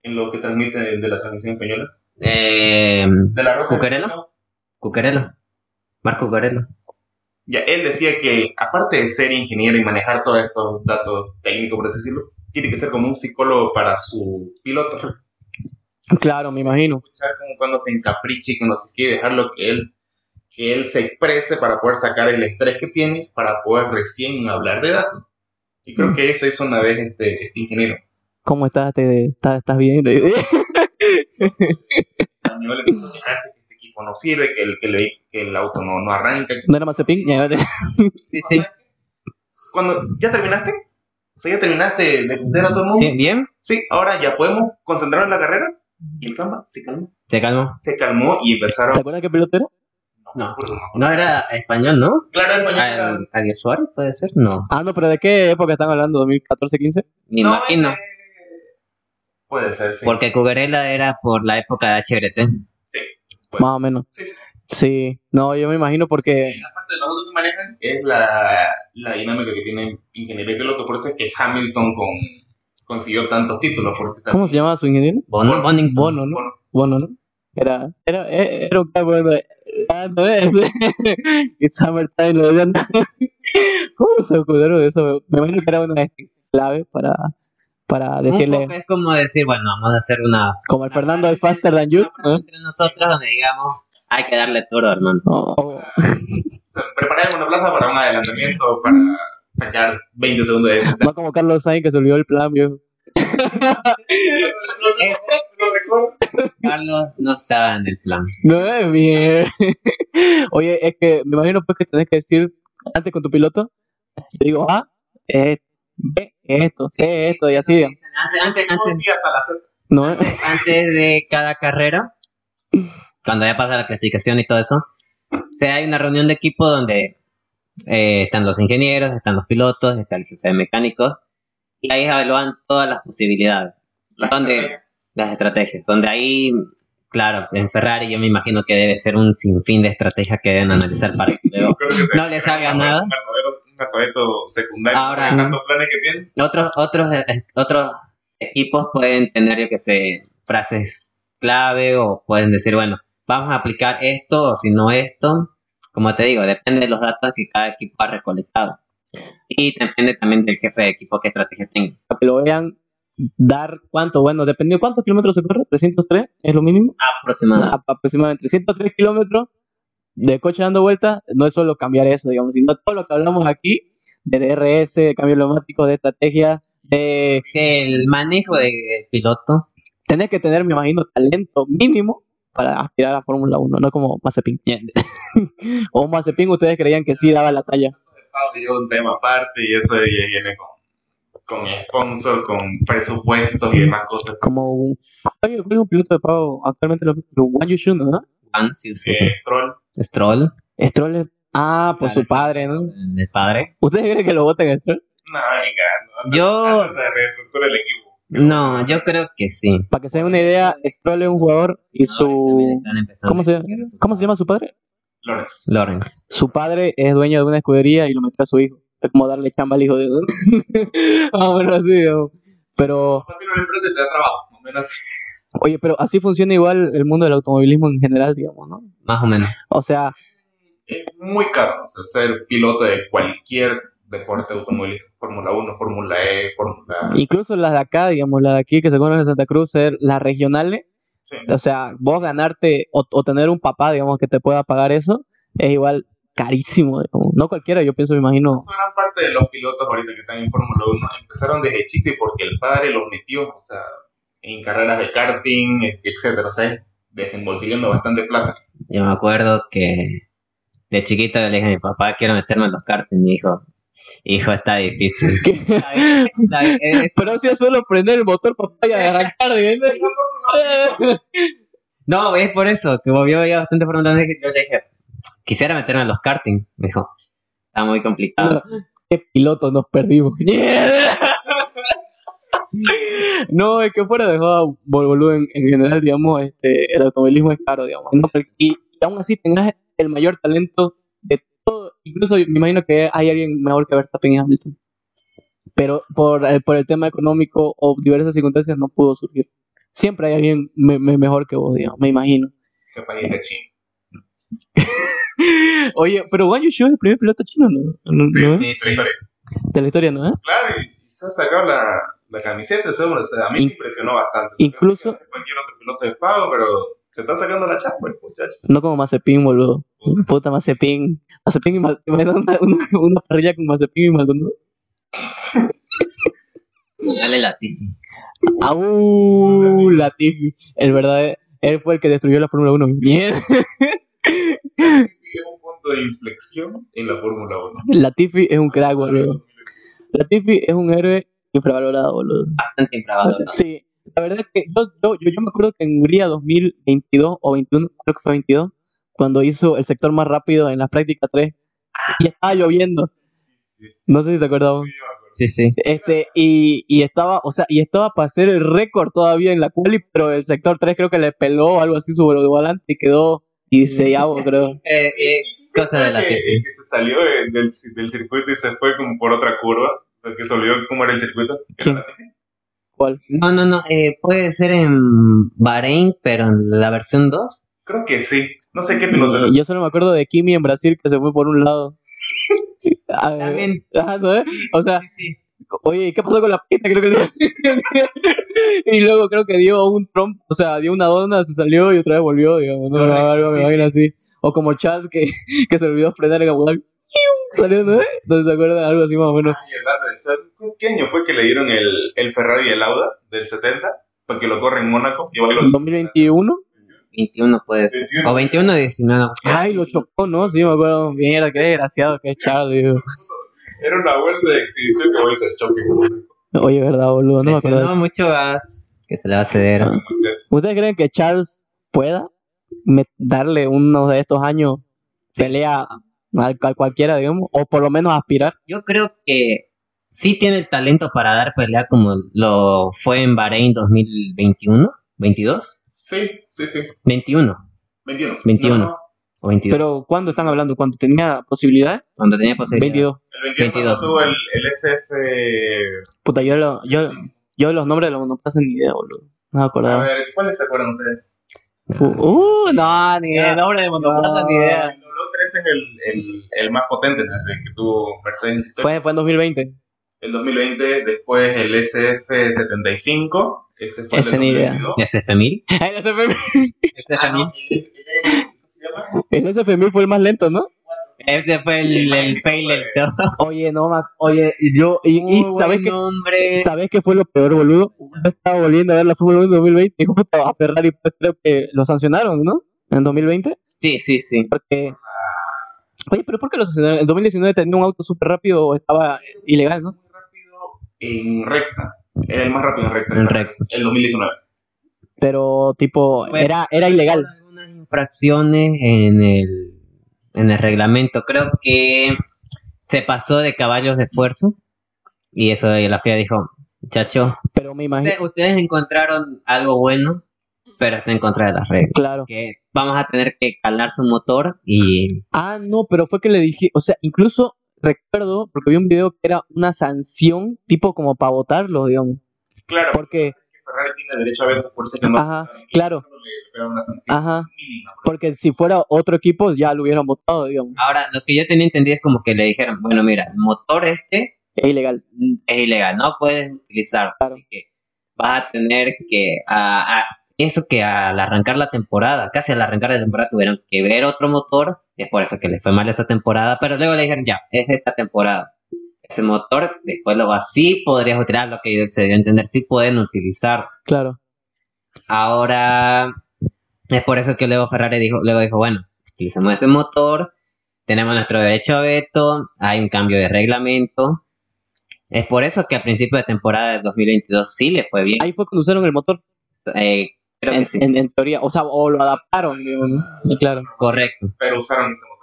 en lo que transmite de, de la transmisión española? Eh, De la Rosa. ¿Cuquerelo? Cuquerelo. Marco Cuquerelo. Ya, él decía que, aparte de ser ingeniero y manejar todos estos datos técnicos, por así decirlo, tiene que ser como un psicólogo para su piloto. Claro, me imagino. escuchar como cuando se encapriche y cuando se quiere dejarlo que él, que él se exprese para poder sacar el estrés que tiene para poder recién hablar de datos. Y creo que eso hizo una vez este, este ingeniero ¿Cómo estás? ¿Te, estás, ¿Estás bien? (laughs) equipo no sirve, que el, que le- que el auto no, no arranca. ¿No era Mazepin? Ya, (laughs) Sí, sí. Cuando ya terminaste, o sea, ya terminaste de putear a todo el mundo. Sí, ¿Bien? Sí, ahora ya podemos concentrarnos en la carrera. Y el cama se calmó. Se calmó. Se calmó y empezaron. ¿Te acuerdas qué piloto era? No. No era español, ¿no? Claro, el español Al- ¿Ariel Suárez puede ser? No. Ah, no, pero ¿de qué época están hablando? ¿2014-15? Me No, imagino. eh, Puede ser, sí. Porque Cuquerela era por la época de HRT. Pues- Más o menos. Sí, sí, sí. Sí, no, yo me imagino porque... la parte de los datos que manejan es la, la dinámica que tiene ingeniería y piloto. Por eso es que Hamilton con, consiguió tantos títulos. Porque ¿Cómo se llamaba su ingeniero? Bono, Bono. Bono, ¿no? Bueno, Bono, ¿no? Era, era, era un cabrón de... Ah, no es. It's (laughs) summertime, lo. (laughs) ¿Cómo se ocurrió eso? Me imagino que era una clave para, para Un decirle, poco es como decir, bueno, vamos a hacer una, como el Fernando de Faster Than You. ¿eh? entre nosotros donde digamos, hay que darle turno, hermano. O- o sea, preparar una plaza para un adelantamiento para sacar 20 segundos de no como Carlos Sainz que se olvidó el plan, viejo. Carlos no estaba en el plan. No es bien. (laughs) Oye, es que me imagino pues que tenés que decir antes con tu piloto. Yo digo, ah, eh, ve esto, sé esto y así. Antes. ¿no? antes de cada carrera, (laughs) cuando ya pasa la clasificación y todo eso, se hay una reunión de equipo donde eh, están los ingenieros, están los pilotos, está el jefe de mecánicos, y ahí evalúan todas las posibilidades, La ¿Dónde? estrategia. las estrategias, donde ahí, claro, en Ferrari yo me imagino que debe ser un sinfín de estrategias que deben analizar para que luego no les haga nada. Un alfabeto, un alfabeto secundario. Ahora- tantos planes que tienen. Otros, otros, eh, otros equipos pueden tener, yo que sé, frases clave o pueden decir, bueno, vamos a aplicar esto o si no esto. Como te digo, depende de los datos que cada equipo ha recolectado. Y depende también del jefe de equipo qué estrategia tenga. Para que lo vean dar cuánto, bueno, dependiendo de cuántos kilómetros se corre, 303 es lo mínimo. Aproximadamente. A- aproximadamente 303 kilómetros de coche dando vueltas, no es solo cambiar eso, digamos, sino todo lo que hablamos aquí de DRS, de cambio neumático, de estrategia, de Que el manejo del piloto, tener que tener, me imagino, talento mínimo para aspirar a Fórmula 1, no como Mazepin. (laughs) o Mazepin, ustedes creían que sí daba la talla. Pablo dio un tema aparte y eso viene con, con sponsor, con presupuestos y demás cosas. Como un, ¿cuál es un piloto de pago actualmente? Lo, lo ¿no? Juan, sí, sí, sí. Stroll. Stroll, Stroll es- Ah, por Claro. su padre, ¿no? el padre. ¿Ustedes creen que lo voten a Stroll? No, ni cagando. Yo- se reestructura el equipo. No, yo creo que sí. Para que se den una idea, Stroll es un jugador y su... ¿Cómo se, ¿Cómo se llama su padre? Lawrence. Lawrence. Su padre es dueño de una escudería y lo metió a su hijo. Es como darle chamba al hijo de. (laughs) ah, bueno, así, digamos. Pero, Papá tiene una empresa y te da trabajo. más o menos así. oye, pero así funciona igual el mundo del automovilismo en general, digamos, ¿no? Más o menos. O sea, Es muy caro o sea, ser piloto de cualquier deporte automovilístico. Fórmula 1, Fórmula E, Fórmula... incluso las de acá, digamos, las de aquí que se conocen en Santa Cruz, ser las regionales, Sí. o sea, vos ganarte o, o tener un papá, digamos, que te pueda pagar eso, es igual carísimo, digamos. No cualquiera, yo pienso, me imagino. Gran parte de los pilotos ahorita que están en Fórmula 1 empezaron desde chico y porque el padre los metió, o sea, en carreras de karting, etcétera, o sea, desembolsillando bastante plata. Yo me acuerdo que de chiquito le dije a mi papá, quiero meterme en los karting. Y dijo, hijo, está difícil. Está (laughs) bien, es- (laughs) Pero si es solo prender el motor, papá, y arrancar. (laughs) No, es por eso, que yo veía bastante Fórmula 1. Yo le dije, quisiera meterme en los karting. Me dijo, está muy complicado. ¿Qué piloto nos perdimos? (laughs) no, es que fuera de joda, bol- boludo, en, en general, digamos, este, el automovilismo es caro, digamos. No, y, y aún así tengas el mayor talento de todo. Incluso me imagino que hay alguien mejor que Verstappen y Hamilton. Pero por el, por el tema económico o diversas circunstancias no pudo surgir. Siempre hay alguien me- me- mejor que vos, digamos, me imagino. ¿Qué país de China? (laughs) Oye, pero Wang Yushu es el primer piloto chino, ¿no? ¿No- Sí, no? sí, sí. De la historia, ¿no? Claro, y, se ha sacado la, la camiseta, eso, o sea, a mí In- me impresionó bastante. Incluso- cualquier otro piloto de pago, pero se está sacando la chapa el muchacho. No como Mazepin, boludo. Puta Mazepin. Mazepin y Maldonado. Me da una, una, una parrilla con Mazepin y Maldonado. Dale la tiza. ¡Au! Latifi. El verdadero. Él fue el que destruyó la Fórmula 1. ¡Mierda! (laughs) Punto de inflexión en la Fórmula 1. Latifi es un crack, boludo. Latifi es un héroe infravalorado, boludo. Bastante infravalorado. Sí. La verdad es que yo, yo, yo, yo me acuerdo que en Hungría 2022 o 21, creo que fue 22, cuando hizo el sector más rápido en la práctica 3, y estaba lloviendo. No sé si te acuerdas. vos. sí. Sí. Este, y, y estaba, o sea, y estaba para hacer el récord todavía en la quali, pero el sector 3 creo que le peló o algo así su volante y quedó 16 creo. (laughs) Eh, eh, cosa de la que, que se salió de- del, del circuito y se fue como por otra curva. O sea, que se olvidó cómo era el circuito. ¿Era ¿Quién? Latifi? ¿Cuál? No, no, no. eh, puede ser en Bahrein, pero en la versión 2. Creo que sí. No sé qué piloto. Y yo solo me acuerdo de Kimi en Brasil que se fue por un lado. (laughs) Ah, También. ah, ¿no, eh? O sea, Sí, sí. Oye, ¿qué pasó con la pista? Creo que le- (laughs) y luego creo que dio un trompo, o sea, dio una dona, se salió y otra vez volvió, digamos, no, Correcto, algo me sí, imagino así. O como Charles que, que se olvidó frenar en Abu. Salió, ¿no? Entonces se acuerdan algo así más o menos. Ay, ¿Qué año fue que le dieron el, el Ferrari y el Auda del 70? Para que lo corra en Mónaco. Y bailó- 2021. 21 puede ser. 21. O 21 o 19. Ay, lo chocó, ¿no? Sí, me acuerdo. Mierda, qué desgraciado que es Charles, digo. Era una vuelta de exhibición que voy a hacer Mónaco. Oye, verdad, boludo, no me acuerdo no mucho gas que se le va a ceder. Ah. ¿Ustedes creen que Charles pueda me- darle uno de estos años pelea al, al cualquiera, digamos? O por lo menos aspirar. Yo creo que sí tiene el talento para dar pelea como lo fue en Bahrein 2021, 22, Sí, sí, sí. 21 21. 21. No, no, o 22. Pero ¿cuándo están hablando? ¿Cuando tenía posibilidad? cuando tenía posibilidad. 22. El 22, 22. cuando tuvo el, el SF. Puta, yo, lo- yo, yo los nombres de los no pasan ni idea, boludo. No me A acordaba. ver, ¿cuáles se acuerdan ustedes? Uh, uh, no, ni idea. nombre de monoplaza, ni idea. El W3 es el, el, el más potente desde que tuvo Mercedes. Fue, fue en 2020. El 2020, después el SF75. Ese fue el Ese del ni idea. 2022. SF1000. El SF1000 (laughs) SF1000. (laughs) Ah, el- el- ¿cómo se llama? el SF1000 fue el más lento, ¿no? Ese fue el, el fail del todo. Oye, no, oye, y yo, y, ¿sabes qué? nombre. ¿Sabes qué fue lo peor, boludo? Yo estaba volviendo a ver la Fórmula 1 en 2020 y justo a Ferrari pues, creo que lo sancionaron, ¿no? En 2020, Sí, sí, sí. porque... Oye, pero ¿por qué lo sancionaron? En 2019 tenía un auto súper rápido o estaba ilegal, ¿no? Muy rápido en recta. Era el más rápido en recta. En recta. El 2019. Pero tipo, Pues, era, era ilegal. Algunas infracciones en el, en el reglamento. Creo que se pasó de caballos de esfuerzo. Y eso la FIA dijo, chacho, Pero me imagino... ¿ustedes- ustedes encontraron algo bueno. pero está en contra de las reglas. Claro. Que vamos a tener que calar su motor y Ah, no, pero fue que le dije, o sea, incluso recuerdo, porque vi un video que era una sanción, tipo como para votarlo, digamos. Claro, Porque, Ferrari tiene derecho a veto por ser que no. Ajá, claro. Le una sanción ajá, mínima. por porque si fuera otro equipo ya lo hubieran votado, digamos. ahora lo que yo tenía entendido es como que le dijeron, bueno, mira, el motor este Es ilegal. es ilegal, no puedes utilizarlo. Claro. Así que vas a tener que, a- a- eso que al arrancar la temporada, casi al arrancar la temporada tuvieron que ver otro motor, es por eso que le fue mal esa temporada, pero luego le dijeron, ya, es de esta temporada. Ese motor, después lo vas, sí podrías utilizar, lo que se dio a entender, sí pueden utilizar. Claro. Ahora, es por eso que luego Ferrari dijo, luego dijo, bueno, utilizamos ese motor, tenemos nuestro derecho a veto, hay un cambio de reglamento. Es por eso que al principio de temporada del 2022 sí le fue bien. Ahí fue cuando usaron el motor, Eh, creo en, que sí, en- en teoría, o sea, o lo adaptaron, claro. correcto. Pero usaron ese motor.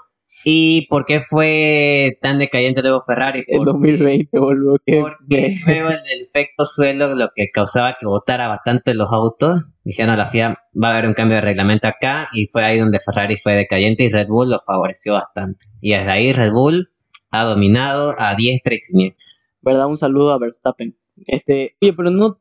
¿Y por qué fue tan decayente luego Ferrari? El Porque- 2020, boludo. que- Porque luego el efecto suelo lo que causaba que votara bastante los autos. Dijeron a la FIA va a haber un cambio de reglamento acá y fue ahí donde Ferrari fue decayente y Red Bull lo favoreció bastante. Y desde ahí Red Bull ha dominado a diestra y siniestra. ¿Verdad? Un saludo a Verstappen. Este, oye, pero no.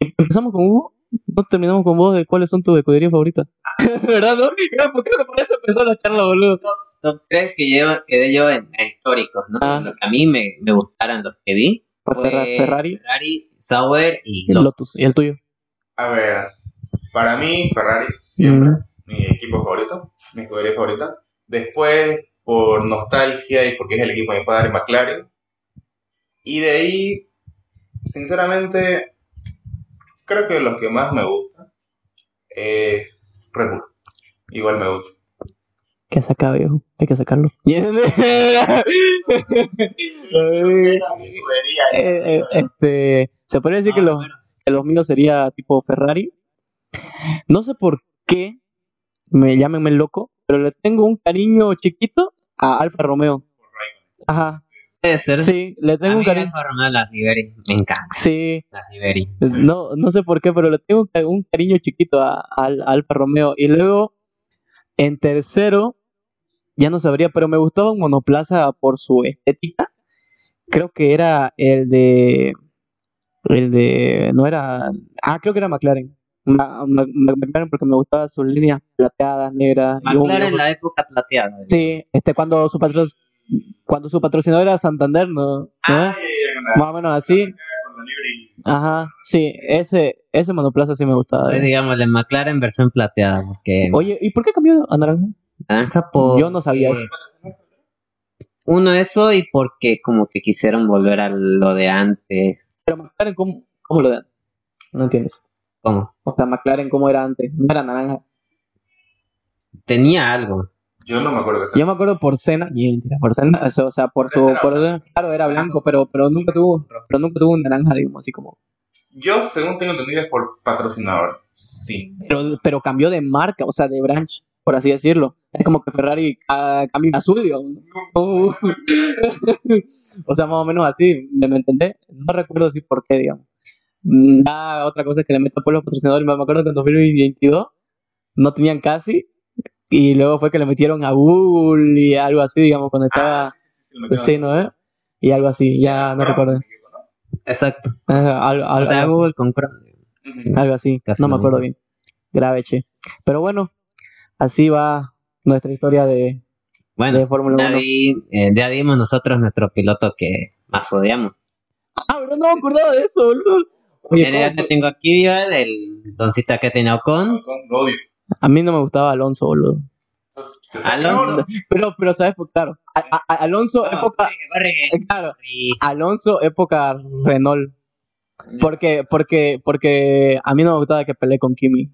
Empezamos con Hugo. No terminamos con vos de cuáles son tus escuderías favoritas. (laughs) ¿Verdad? No? Creo que por eso empezó la charla, boludo. Top 3 que yo, quedé yo en, en históricos, ¿no? Ah. Lo que a mí me, me gustaran los que vi. Pues fue Ferra- Ferrari, Ferrari, Sauber y el Lotus. Lotus. ¿Y el tuyo? A ver, para mí, Ferrari, siempre. Mm. Mi equipo favorito, mi escudería favorita. Después, por nostalgia y porque es el equipo de mi padre, McLaren. Y de ahí, sinceramente, creo que los que más me gustan es Red Bull. Igual me gusta. Que saca, viejo. Hay que sacarlo. (laughs) Eh, eh, este, se podría decir que, Ah, los, bueno. que los míos sería tipo Ferrari. No sé por qué me llámenme loco, pero le tengo un cariño chiquito a Alfa Romeo. Ajá, Puede ser. sí, le a tengo un mí cariño. Alfa Romeo, las Liberty, me encantan Sí, las Liberty. no, no sé por qué, pero le tengo un ca- un cariño chiquito a, al- a Alfa Romeo. Y luego, en tercero, ya no sabría, pero me gustaba un monoplaza por su estética. Creo que era el de. El de. No era. Ah, creo que era McLaren. Ma- Ma- Ma- McLaren porque me gustaban sus líneas plateadas, negras. McLaren en la época plateada. Sí, este, cuando su patro, cuando su patrocinador era Santander, ¿no? Ah, Más o menos así. Ajá, sí, ese, ese monoplaza sí me gustaba. Pues, digamos, la McLaren versión plateada. Porque Oye, ¿y por qué cambió a naranja? Naranja por. Yo no sabía eso. Uno, eso y porque como que quisieron volver a lo de antes. Pero McLaren, ¿cómo, cómo lo dan? No entiendo eso. ¿Cómo? O sea, McLaren, ¿cómo era antes? No era naranja. Tenía algo. Yo no me acuerdo de esa. Yo me acuerdo por Cena, y por Cena, eso, o sea, por su, era por, claro, era blanco, pero, pero nunca tuvo, pero nunca tuvo un naranja, digamos, así como, Yo, según tengo entendido, es por patrocinador. Sí. pero, pero cambió de marca, o sea, de branch, por así decirlo. Es como que Ferrari ah, cambia a. Uh. (laughs) o sea, más o menos así, ¿me, me entendés? No recuerdo así por qué, digamos. Mm, otra cosa es que le meto por los patrocinadores, me acuerdo que en 2022 no tenían casi, y luego fue que le metieron a Google y algo así, digamos, cuando estaba... Ah, sí, sí, sí, Sí, ¿no? ¿Eh? Y algo así, ya no Pero, recuerdo. Exacto. Ajá, algo, algo O sea, así, Google compró. Ujú. algo así, Casi no me acuerdo bien. Grave, che. Pero bueno, así va nuestra historia de, de Bueno, Fórmula ya, 1. di- eh, ya dimos nosotros nuestro piloto que más odiamos. Ah, pero no me acordaba de eso, boludo. Oye, Ya, te tengo aquí, el doncita que tenía Ocon. A mí no me gustaba Alonso, boludo. Alonso. Pero, pero ¿sabes? Claro, a- a- a- Alonso, época... eh, Claro, Alonso, época Renault. Porque, porque, porque a mí no me gustaba que peleé con Kimi.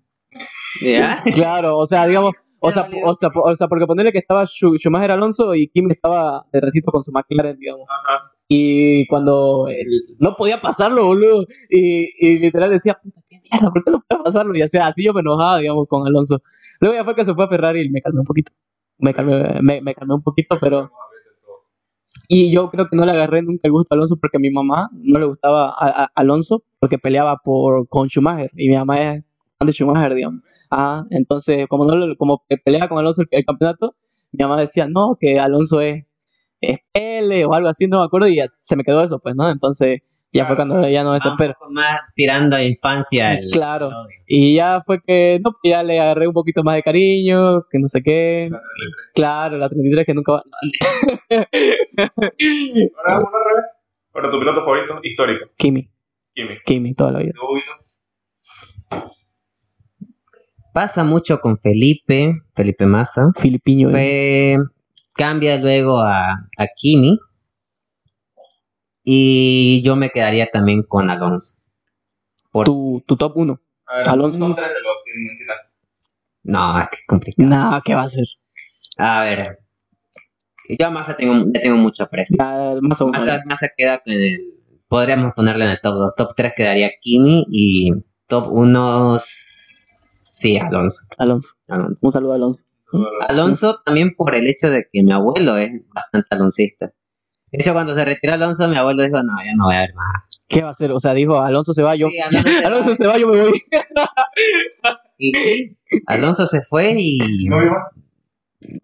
¿Ya? Claro, o sea, digamos, o sea, o sea, o sea, porque ponerle que estaba Schu- Schumacher Alonso y Kimi estaba de recito con su McLaren, digamos. Ajá. Y cuando él- no podía pasarlo, boludo. Y, y literal decía, puta, qué mierda, ¿por qué no puedo pasarlo? Y así, así yo me enojaba, digamos, con Alonso. Luego ya fue que se fue a Ferrari y me calmé un poquito. Me calmé, me, me calmé un poquito, pero. Y yo creo que no le agarré nunca el gusto a Alonso porque a mi mamá no le gustaba a, a- Alonso porque peleaba por, con Schumacher. Y mi mamá es de Schumacher, digamos. Ah, entonces, como no lo- como pelea con Alonso el, el campeonato, mi mamá decía, no, que Alonso es, es L o algo así, no me acuerdo, y ya se me quedó eso, pues, ¿no? Entonces, ya fue cuando ya no está, Va un pero, poco más tirando a infancia. el- Claro. el y ya fue que, no, pues ya le agarré un poquito más de cariño, que no sé qué, claro, la 33 que nunca va, Ahora vez. Ahora tu piloto favorito histórico. Kimi, Kimi. Kimi, toda la vida. No. Pasa mucho con Felipe, Felipe Massa. Filipiño, eh. Fue, cambia luego a, a Kimi. Y yo me quedaría también con Alonso. Por, tu, tu top 1. A ver, Alonso. No, es que es complicado. Nah, ¿qué va a ser? A ver. Yo a Massa tengo, le tengo mucho aprecio. Ya, más o menos. Massa, Massa queda con el. Podríamos ponerle en el top 2. Top 3 quedaría Kimi y top 1. Sí, Alonso. Alonso. Alonso. Un saludo a Alonso. Alonso también por el hecho de que mi abuelo es bastante aloncista. De hecho, cuando se retiró Alonso, mi abuelo dijo, no, ya no voy a ver más. ¿Qué va a hacer? O sea, dijo, Alonso se va, yo... Sí, Alonso se Alonso va. se va, yo me voy. (laughs) Y sí, Alonso se fue y ¿No vio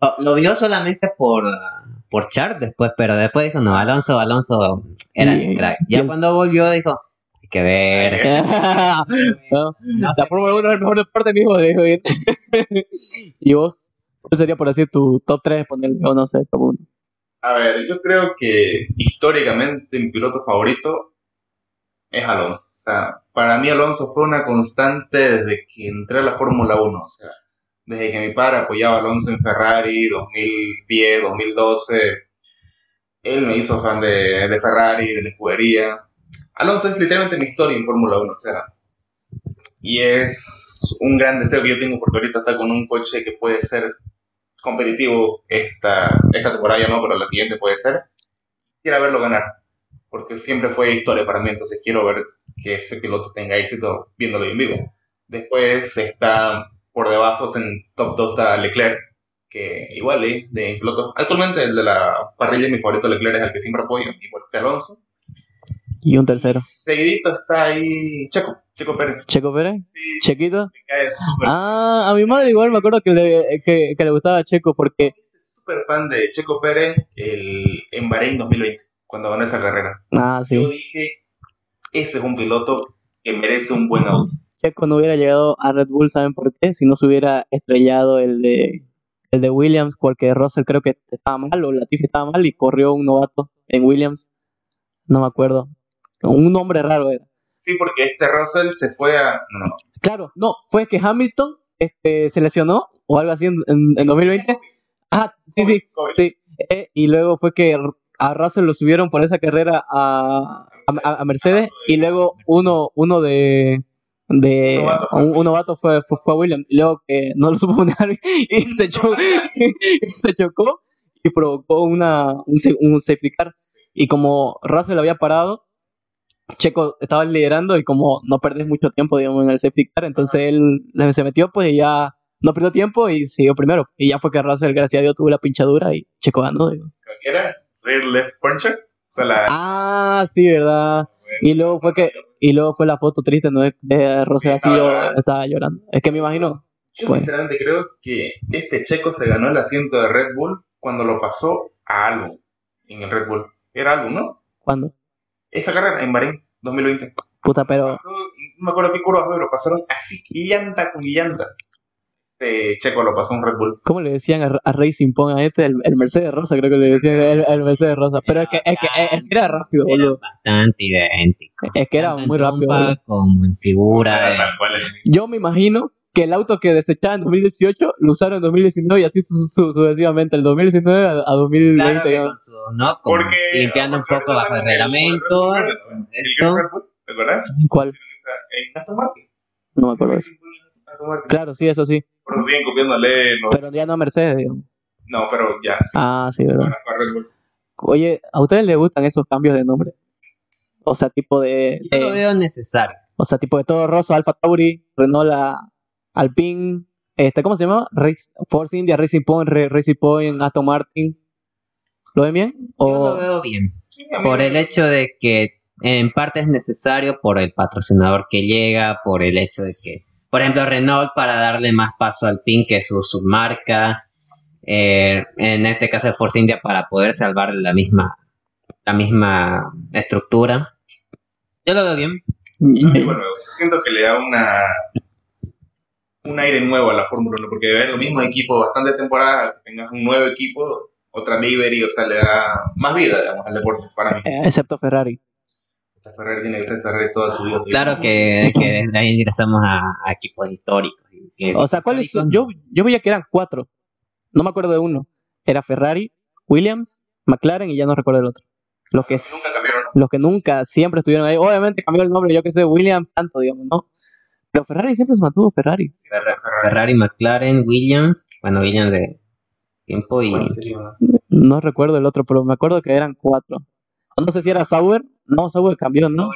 lo, lo vio solamente por, por chart después, pero después dijo, no, Alonso, Alonso era Y- el crack. Ya el- cuando volvió dijo, hay que ver. No, No sé. La Fórmula 1 es el mejor deporte, mijo. dijo. (laughs) ¿Y vos? ¿Cuál sería por decir tu top 3? Ponerle, o no sé, top 1. A ver, yo creo que históricamente mi piloto favorito es Alonso. O sea, para mí Alonso fue una constante desde que entré a la Fórmula 1. O sea, desde que mi padre apoyaba a Alonso en Ferrari, 2010, 2012. Él me hizo fan de, de Ferrari, de la escudería. Alonso es literalmente mi historia en Fórmula 1. O sea, y es un gran deseo que yo tengo porque ahorita está con un coche que puede ser competitivo esta, esta temporada ya no, pero la siguiente puede ser. Quisiera verlo ganar, porque siempre fue historia para mí, entonces quiero ver que ese piloto tenga éxito viéndolo en vivo. Después está por debajo, en top 2 está Leclerc, que igual ¿eh? de pilotos. Actualmente el de la parrilla, mi favorito Leclerc es el que siempre apoyo, igual que Alonso. Y un tercero. Seguidito está ahí Checo, Checo Pérez. ¿Checo Pérez? Sí, ¿Chequito? me cae súper Ah, a mi madre igual me acuerdo que le, que, que le gustaba Checo porque... Hice súper fan de Checo Pérez el, en Bahrein 2020, cuando ganó esa carrera. Ah, Yo sí. dije, ese es un piloto que merece un buen auto. Checo no hubiera llegado a Red Bull, ¿saben por qué? Si no se hubiera estrellado el de, el de Williams, porque Russell creo que estaba mal o Latifi estaba mal y corrió un novato en Williams. No me acuerdo. Un nombre raro era. Sí, porque este Russell se fue a... No. Claro, no, fue que Hamilton este, se lesionó o algo así en, en- en 2020. Ah, sí, sí, Covid. sí. Eh, y luego fue que a Russell lo subieron por esa carrera a, a, a Mercedes y luego uno, uno de... de novato fue un, un novato fue, fue, fue Williams y luego que no lo (laughs) supo poner y se, (laughs) cho- y se chocó y provocó una, un, un safety car y como Russell había parado Checo estaba liderando y como no perdés mucho tiempo, digamos, en el safety car, entonces él se metió pues y ya no perdió tiempo y siguió primero. Y ya fue que Russell, gracias a Dios, tuvo la pinchadura y Checo ganó. digo. Creo que era rear left puncher. La... Ah, sí, ¿verdad? Y luego fue que y luego fue la foto triste, ¿no? De Russell así estaba yo llorando. estaba llorando. Es que me imagino. Yo Pues. sinceramente creo que este checo se ganó el asiento de Red Bull cuando lo pasó a Albon en el Red Bull. Era Albon, ¿no? ¿Cuándo? Esa carrera en Bahrein 2020. Puta, pero Pasó, no me acuerdo qué curvas pero pasaron así, llanta con llanta. Checo lo pasó un Red Bull. ¿cómo le decían a, a Racing Point a este? El, el Mercedes Rosa, creo que le decían el, el Mercedes Rosa. Pero es que, es que, es que era rápido, Era boludo. bastante idéntico. Es que era Tanto muy rápido, trompa boludo. Como en O figura. sea, eh. Yo me imagino que el auto que desechaba en 2018 lo usaron en 2019 y así su- su- sucesivamente, el 2019 a, a 2020. Claro con su, ¿no? Como Porque limpiando un poco bajo el reglamento. El, Esto. Red Bull, ¿te acuerdas? ¿Cuál? En Aston Martin. No me acuerdo de eso. Claro, sí, eso sí. Pero siguen copiándole. Pero ya no a Mercedes, digamos. no, pero ya. Sí, Ah, sí, verdad. Oye, ¿a ustedes les gustan esos cambios de nombre? O sea, tipo de... Yo lo veo necesario. o sea, tipo de todo Rosso, Alfa Tauri, Renault, a- Alpine, este, ¿cómo se llama? Race, Force India, Racing Point, Racing Point, Aston Martin. ¿Lo ven bien? Yo O... lo veo bien. Por el hecho de que en parte es necesario por el patrocinador que llega, por el hecho de que por ejemplo, Renault para darle más paso al PIN que su submarca. Eh, en este caso, Force India para poder salvar la misma, la misma estructura. Yo lo veo bien. No, y bueno, siento que le da una un aire nuevo a la Fórmula 1, porque de ver los mismos equipos bastante temporadas, que tengas un nuevo equipo, otra livery, o sea, le da más vida, digamos, al deporte, para mí. Eh, Excepto Ferrari. Ferrari tiene que ser Ferrari toda su vida. Claro que, que desde ahí ingresamos a, a equipos históricos. O sea, ¿cuáles son? Yo, yo veía que eran cuatro. No me acuerdo de uno. Era Ferrari, Williams, McLaren y ya no recuerdo el otro. Los que, Nunca cambiaron. los que nunca, siempre estuvieron ahí. Obviamente cambió el nombre, yo que sé, Williams, tanto, digamos, ¿no? Pero Ferrari siempre se mantuvo Ferrari. Ferrari. Ferrari, McLaren, Williams. Bueno, Williams de tiempo y. ¿Cuál sería, no? No recuerdo el otro, pero me acuerdo que eran cuatro. No sé si era Sauber. No, Sauber cambió, ¿no?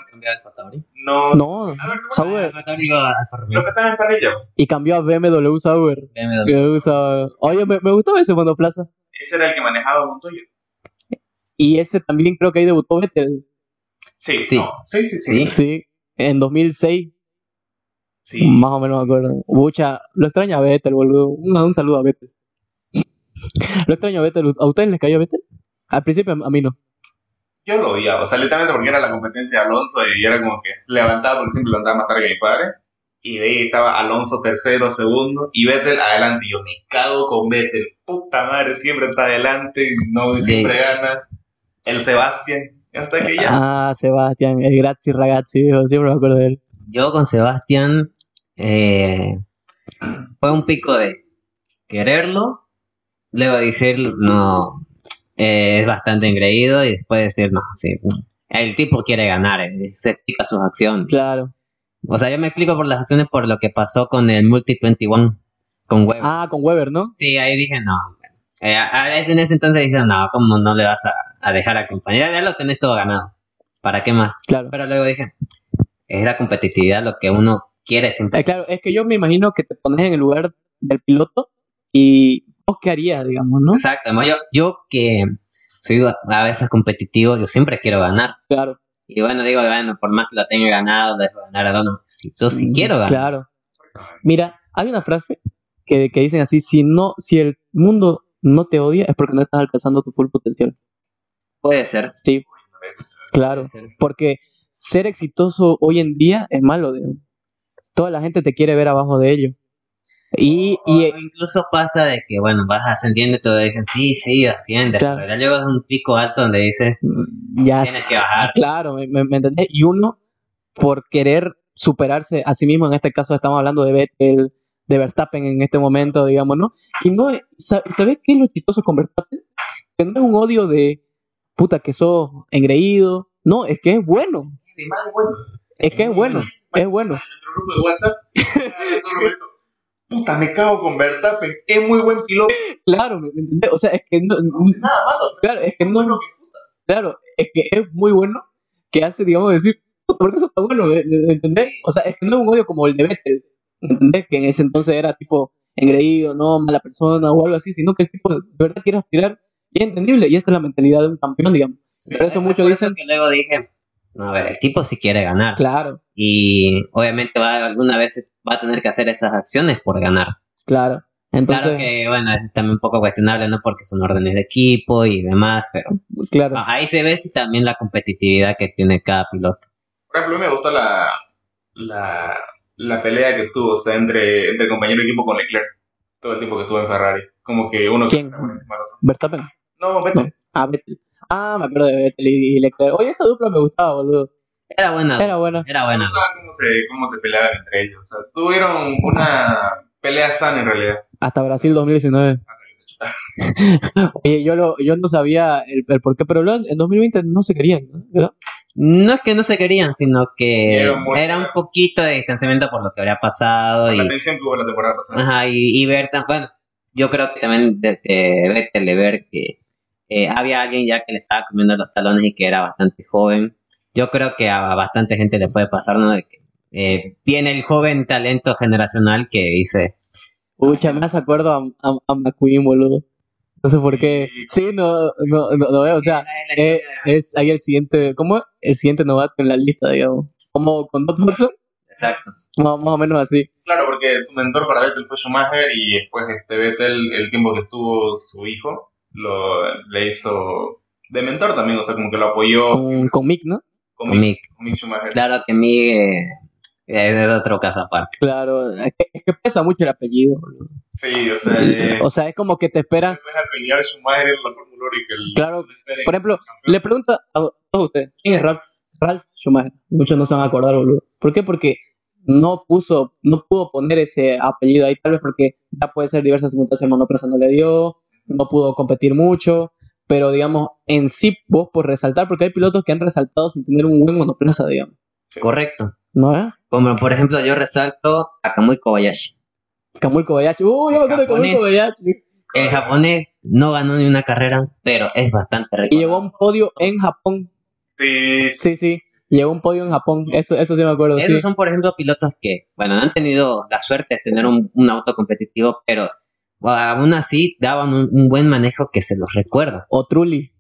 No, No, A ver, ¿cómo Sauber. Los que están en parrilla. Y cambió a BMW Sauber. BMW Sauber. Oye, me, me gustó ese monoplaza. Ese era el que manejaba Montoya. Y ese también creo que ahí debutó Vettel. Sí, Sí. no. sí, sí, sí. Sí. Sí, en 2006. Sí. Más o menos me acuerdo. Mucha, lo extraña a Vettel, boludo. Un, un saludo a Vettel. lo extraño a Vettel. ¿A ustedes les cayó Vettel? Al principio a mí no. Yo lo odiaba, o sea, literalmente porque era la competencia de Alonso y era como que levantaba porque siempre levantaba más tarde que mi padre. Y de ahí estaba Alonso tercero, segundo y Vettel adelante. Y yo me cago con Vettel. Puta madre, siempre está adelante y no, Sí. siempre gana. El Sebastián. Hasta que ya. Ah, Sebastián, el Grazi Ragazzi, viejo, siempre me acuerdo de él. Yo con Sebastián eh, fue un pico de quererlo, luego decir no, eh, es bastante engreído y después decir no, sí, el tipo quiere ganar, eh, se explica sus acciones. Claro. O sea, yo me explico por las acciones por lo que pasó con el Multi 21 con Web. Ah, con Weber, ¿no? Sí, ahí dije no. A- a ese- en ese entonces dije no, ¿cómo no le vas a, a dejar acompañar? Ya lo tenés todo ganado. ¿Para qué más? Claro. Pero luego dije, es la competitividad lo que uno quiere siempre. Eh, claro, es que yo me imagino que te pones en el lugar del piloto y vos qué harías, digamos, ¿no? Exacto, yo, yo que soy a veces competitivo, yo siempre quiero ganar. Claro. Y bueno, digo, bueno, por más que lo tenga ganado, dejo ganar a Dono. Si yo sí quiero ganar. Claro. Mira, hay una frase que, que dicen así, si no, si el mundo no te odia es porque no estás alcanzando tu full potencial. Puede ser. Sí, claro. Porque ser exitoso hoy en día es malo, digamos. Toda la gente te quiere ver abajo de ello. Y, y O incluso pasa de que, bueno, vas ascendiendo y te dicen, sí, sí, asciendes. Claro. Pero ya llegas a un pico alto donde dices, mm, ya, tienes que bajar. claro, ¿me, me, me entendés? Y uno, por querer superarse a sí mismo, en este caso estamos hablando de Vettel, de Verstappen en este momento, digamos, ¿no? Y no, sa- ¿sabes qué es lo chistoso con Verstappen? Que no es un odio de, puta, que sos engreído. No, es que es bueno. Es que es bueno, es bueno. Nuestro grupo de WhatsApp. (laughs) Puta, me cago con Verstappen. Es muy buen piloto. Claro, ¿me entendés? O sea, es que no, No hace nada malo. o sea, claro, es que no, bueno que puta. Claro, es que es muy bueno que hace, digamos, decir, "Puta, ¿por qué eso está bueno? ¿Me- ¿Entendés? O sea, es que no es un odio como el de Vettel, ¿entendés? Que en ese entonces era tipo engreído, ¿no? Mala persona o algo así, sino que el tipo de verdad quiere aspirar y es entendible. Y esa es la mentalidad de un campeón, digamos. Por eso muchos dicen, que luego dije, a ver, el tipo sí quiere ganar. claro, Y obviamente va, alguna vez va a tener que hacer esas acciones por ganar. claro. Entonces, claro que, bueno, es también un poco cuestionable, ¿no? Porque son órdenes de equipo y demás, pero claro. ah, ahí se ve sí también la competitividad que tiene cada piloto. Por ejemplo, a mí me gustó la, la, la pelea que tuvo o sea, entre, entre compañero de equipo con Leclerc. Todo el tiempo que estuvo en Ferrari. Como que uno ¿Quién? otro. Verstappen. No, vete. Ah, Vettel. Ah, me acuerdo de Vettel y y Leclerc. Oye, esa dupla me gustaba, boludo. Era buena, era, Era buena. Me buena. gustaba cómo se, cómo se peleaban entre ellos. O sea, tuvieron una pelea sana en realidad. Hasta Brasil 2019. (laughs) Oye, yo, lo, yo no sabía el, el por qué, pero luego en 2020 no se querían, ¿no? ¿Verdad? No es que no se querían, sino que Era un era poquito de distanciamiento por lo que habría pasado Por y, la tensión que hubo la temporada pasada. ajá, y, y ver tan, bueno, yo creo que también de, de Vettel de ver que eh, había alguien ya que le estaba comiendo los talones y que era bastante joven. Yo creo que a bastante gente le puede pasar, ¿no? De que eh, tiene el joven talento generacional que dice, Pucha, me hace acuerdo a, a, a McQueen, boludo. No sé por qué. Sí, no, no, no, no veo, o sea, eh, es ahí el siguiente, ¿cómo? El siguiente novato en la lista, digamos. Como con Dot Hudson. Exacto. Más, más o menos así. Claro, porque su mentor para Vettel fue Schumacher y después este Vettel, el tiempo que estuvo su hijo, lo, le hizo de mentor también, o sea, como que lo apoyó Con, con Mick, ¿no? con, Con Mick. con Mick Schumacher. Claro que mi eh, es de otro caso aparte. Claro, es que, es que pesa mucho el apellido. boludo. Sí, o sea, eh, O sea, es como que te espera. después de pelear Schumacher en la Fórmula 1 y que el, Claro, por ejemplo. Le pregunto a todos ustedes, ¿quién es Ralph, Ralph Schumacher? Muchos no se van a acordar, boludo. ¿Por qué? Porque no puso, no pudo poner ese apellido ahí, tal vez porque ya puede ser diversas circunstancias, el monoplaza no le dio, no pudo competir mucho, pero digamos, en sí, vos por resaltar, porque hay pilotos que han resaltado sin tener un buen monoplaza, digamos, Correcto. ¿no es? Como por ejemplo, yo resalto a Kamui Kobayashi. Kamui Kobayashi, uy, yo me acuerdo de Kamui Japonés. Kobayashi, El japonés no ganó ni una carrera, pero es bastante rico. y llegó a un podio en Japón, Sí, sí, sí, llegó un podio en Japón, eso, eso sí me acuerdo, Esos sí. son, por ejemplo, pilotos que, bueno, no han tenido la suerte de tener un, un auto competitivo, pero bueno, aún así daban un, un buen manejo que se los recuerda. O Trulli,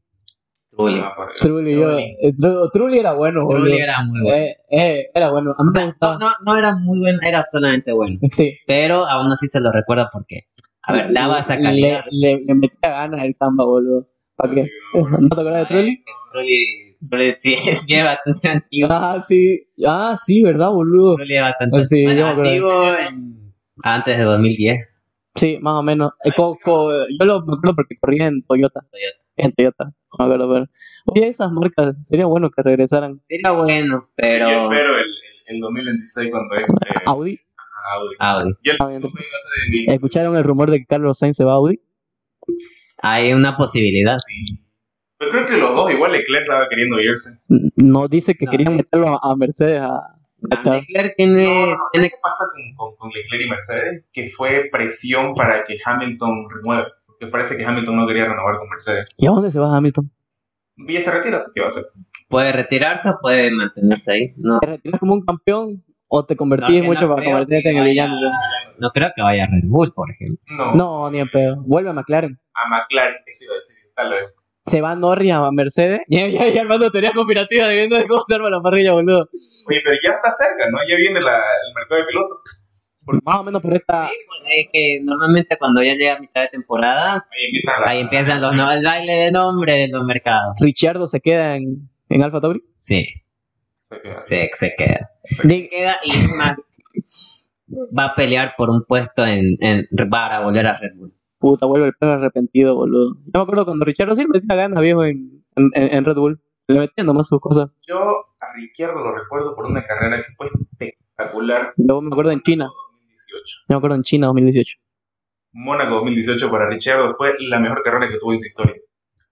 Trulli. Ah, Trulli, yo, Trulli. eh, Tru- Trulli era bueno, boludo. Trulli era muy bueno. Eh, eh, era bueno, a mí me No, gustaba. no, no era muy bueno, era solamente bueno. Sí. Pero aún así se lo recuerda porque, a ver, daba esa calidad. Le, le, le metía ganas el Tamba, boludo. ¿Para qué? ¿No te acuerdas de? Trulli, Trulli sí, (laughs) sí es bastante antiguo. Ah, sí. Ah, sí, ¿verdad, boludo? Es bastante Sí, yo me acuerdo. antiguo en- antes de 2010. Sí, más o menos. Eh, co- co- yo lo me acuerdo porque corría en Toyota. Toyota. En Toyota. No me acuerdo, pero. Oye, esas marcas, sería bueno que regresaran. Sería bueno, Sí, yo pero espero el, el, el 2026 cuando es eh, Audi. Audi. Audi. Y el Audi. no iba a ser de ni- ¿Escucharon el rumor de que Carlos Sainz se va a Audi? Hay una posibilidad. Sí. Pero creo que los dos, igual Leclerc estaba queriendo irse. N- No dice que No, querían eh. meterlo a, a Mercedes a. a Car- Leclerc tiene, No, no, no, tiene ¿Sabes qué pasa con, con, con Leclerc y Mercedes? Que fue presión para que Hamilton renueve. Porque parece que Hamilton no quería renovar con Mercedes. ¿Y a dónde se va Hamilton? Y ya se retira. ¿Qué va a hacer? puede retirarse o puede mantenerse ahí. No, ¿Te retiras como un campeón o te convertís No, que mucho no para convertirte que en el vaya- villano? no creo que vaya a Red Bull, por ejemplo. No. No, ni en pedo. Vuelve a McLaren. A McLaren, eso iba a decir. Tal vez. Se va Norris a Mercedes. Ya, ya, ya armando teoría conspirativa de viendo de cómo se arma la parrilla, boludo. Oye, pero ya está cerca, ¿no? Ya viene la, el mercado de pilotos. Más o menos por esta. Es que normalmente cuando ya llega a mitad de temporada, Ahí empiezan, la- ahí empiezan los no- el baile de nombre de los mercados. Ricciardo se queda en, en Alfa Tauri. Sí, se queda. se, se queda. Se queda y más, va a pelear por un puesto en, en para volver a Red Bull. Puta, vuelve el pelo arrepentido, boludo. Yo me acuerdo cuando Ricciardo sí le metía ganas, viejo, en, en, en Red Bull. Le metía nomás sus cosas. Yo a Ricciardo lo recuerdo por una carrera que fue espectacular. Yo me acuerdo en China. 2018. Yo me acuerdo en China 2018. Mónaco 2018 para Ricciardo fue la mejor carrera que tuvo en su historia.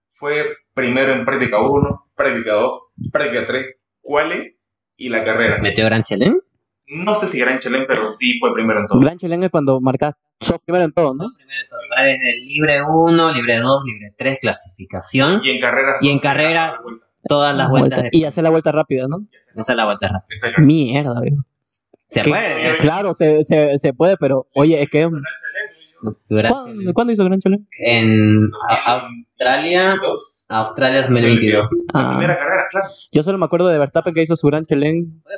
Fue primero en práctica 1, práctica 2, práctica 3, quali y la carrera. ¿Metió Gran Chelem? No sé si Gran Chelem, pero sí fue primero en todo. Gran Chelén es cuando marcas. Sos primero en todo, ¿no? Primero de todo, va desde el libre 1, libre 2, libre 3, clasificación, Y en carrera. Y en carrera- todas las vueltas de... Y hacer la vuelta rápida, ¿no? Esa es la vuelta rápida. Es Mierda, viejo. Se ¿Qué? puede. Claro, se, se, se puede, pero oye, es que. Gran ¿Cuándo, Chelem. ¿cuándo hizo Gran Chelén? En Australia. Australia 2022. La Ah, primera carrera, claro. yo solo me acuerdo de Verstappen que hizo su Gran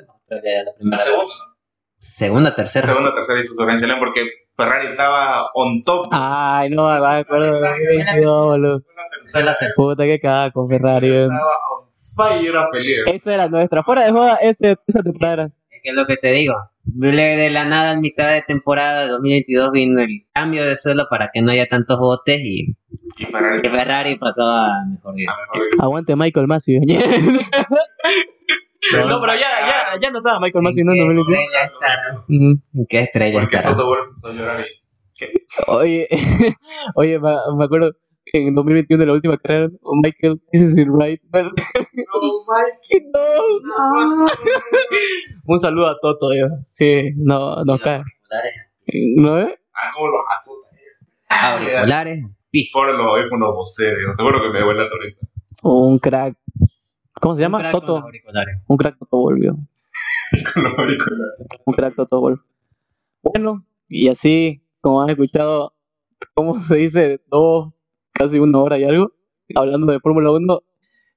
Australia la La primera. segunda, ¿no? Segunda, La tercera. segunda, tercera hizo su Gran Chelem porque Ferrari estaba on top. Ay, no me acuerdo de 2022, boludo. La tercera. Puta que caga con Ferrari. Estaba on fire, era feliz. Esa era nuestra. Fuera de joda, ese, esa temporada era. Es que es lo que te digo. De de la nada, en mitad de temporada de 2022, vino el cambio de suelo para que no haya tantos botes y, Y Ferrari y Ferrari pasó a mejor vida. a mejor vida. Aguante Michael Massey. no, pero ya, ya, ya no estaba Michael Massey ¿no? en ¿En qué 2022. estrella qué estrella Porque estará? Toto Wolff empezó a llorar y. ¿Qué? Oye, (laughs) oye, me, me acuerdo en 2021 de la última carrera, Michael, this is it right. No, Mike. (laughs) No, no. Un saludo a Toto, yo. Sí, no, no cae. ¿No es? Ah, cómo los auriculares, piso. Por los audífonos Bose, digo. Te juro que me duele la torita. Un crack. ¿Cómo se llama? Un crack con los Toto. auriculares. Un crack Toto volvió. Con los auriculares. Un crack Toto Wolf. Bueno, y así, como han escuchado, ¿cómo se dice? Dos, casi una hora y algo, hablando de Fórmula 1,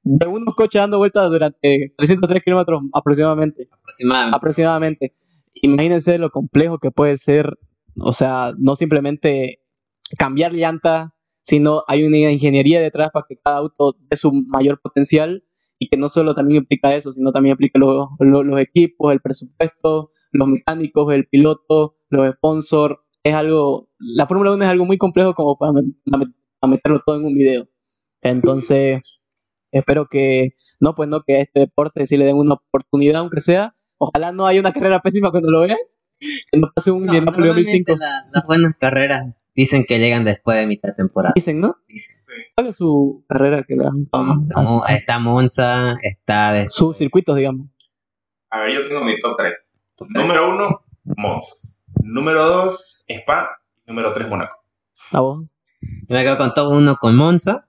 de unos coches dando vueltas durante 303 kilómetros aproximadamente. Aproximadamente. aproximadamente. imagínense lo complejo que puede ser, o sea, no simplemente cambiar llanta, sino hay una ingeniería detrás para que cada auto dé su mayor potencial y que no solo también implica eso, sino también implica los, los, los equipos, el presupuesto, los mecánicos, el piloto, los sponsors. Es algo, la Fórmula 1 es algo muy complejo como para, para meterlo todo en un video. Entonces, espero que, no, pues no, que a este deporte sí le den una oportunidad, aunque sea. Ojalá no haya una carrera pésima cuando lo vean. Que no pase un No, Indianapolis normalmente 2005. la- las buenas carreras dicen que llegan después de mitad de temporada. Dicen, ¿no? Dicen. ¿Cuál es su carrera que le Mo- está Monza, está de Sus circuitos, digamos. A ver, yo tengo mi top 3. Número 1, Monza. Número 2, Spa. Número 3, Mónaco. A vos. Yo me quedo con top 1 con Monza,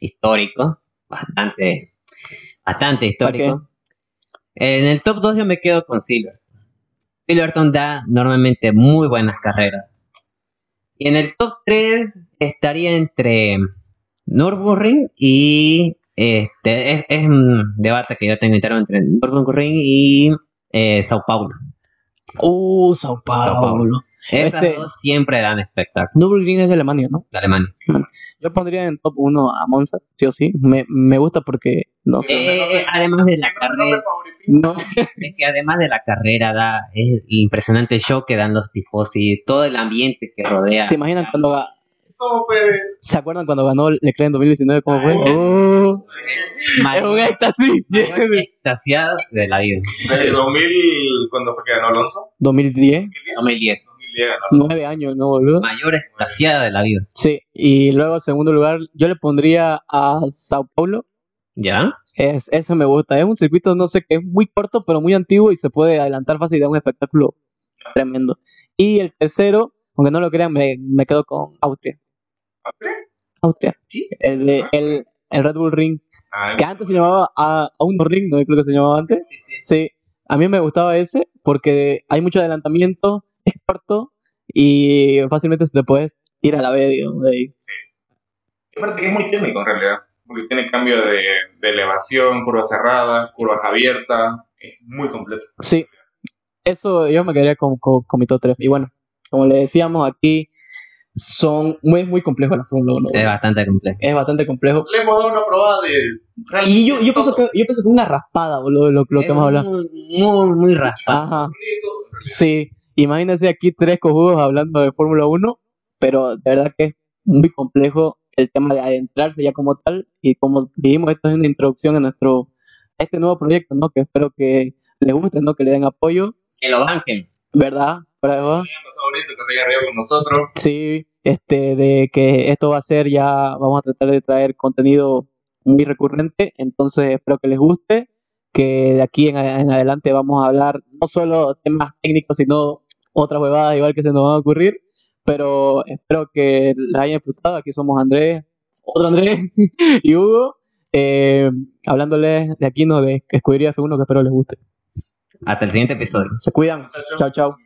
histórico, bastante, bastante histórico. En el top 2 yo me quedo con Silverstone. Silverstone da normalmente muy buenas carreras. Y en el top 3 estaría entre Nürburgring y este es, es un debate que yo tengo interno entre Nürburgring y eh, Sao Paulo. Uh, Sao Paulo. Sao Paulo. Esas Este- dos siempre dan espectáculo Nürburgring es de Alemania, ¿no? de Alemania. Yo pondría en top 1 a Monza, sí o sí. Me, me gusta porque, no sé. Eh, eh, además de la carrera, No, (laughs) es que además de la carrera da es el impresionante show que dan los tifosi, todo el ambiente que rodea. ¿Se imaginan cuando puede. ¿Se acuerdan cuando ganó Leclerc en 2019? ¿Cómo fue? Oh, es un éxtasis. extasiado de la vida. ¿De 2000, cuando fue que ganó Alonso? 2010, 2010. 2010 ganó. nueve años, ¿no, boludo? Mayor extasiada de la vida. Sí, y luego en segundo lugar, yo le pondría a Sao Paulo. ¿Ya? Es, eso me gusta. Es un circuito, no sé, que es muy corto, pero muy antiguo y se puede adelantar fácil y da un espectáculo tremendo. Y el tercero, aunque no lo crean, me, me quedo con Austria. ¿Austria? Austria. Sí. El, de- el, el Red Bull Ring. Ah, que antes se llamaba a, Uno Ring, ¿no? Creo que se llamaba antes. Sí, sí. Sí, a mí me gustaba ese porque hay mucho adelantamiento, es corto y fácilmente se te puedes ir a la B, digamos, de ahí. Y aparte que es muy técnico en realidad. Porque tiene cambio de, de elevación, curvas cerradas, curvas abiertas. Es muy completo. Sí, eso yo me quedaría con, con, con mi top 3. Y bueno, como le decíamos aquí, son muy, muy complejos la Fórmula 1. Es bastante complejo. Es bastante complejo. Le hemos dado una probada de. Y yo, yo, pienso que, yo pienso que una raspada, boludo, lo, lo que hemos hablado. Muy, muy, muy raspado. Ajá, sí. Imagínense aquí tres cojudos hablando de Fórmula 1, pero de verdad que es muy complejo el tema de adentrarse ya como tal. Y como dijimos, esto es una introducción a nuestro a este nuevo proyecto, ¿no? Que espero que les guste, ¿no? Que le den apoyo, Que lo banquen. ¿verdad? Joda. Que se hayan con nosotros. Sí, este, de que esto va a ser ya, vamos a tratar de traer contenido muy recurrente, entonces espero que les guste, que de aquí en adelante vamos a hablar no solo temas técnicos, sino otras huevadas igual que se nos van a ocurrir, pero espero que la hayan disfrutado, aquí somos Andrés, otro Andrés (laughs) y Hugo, eh, hablándoles de aquí, no de Escudería F1, que espero les guste. Hasta el siguiente episodio. Se cuidan, chao, chao.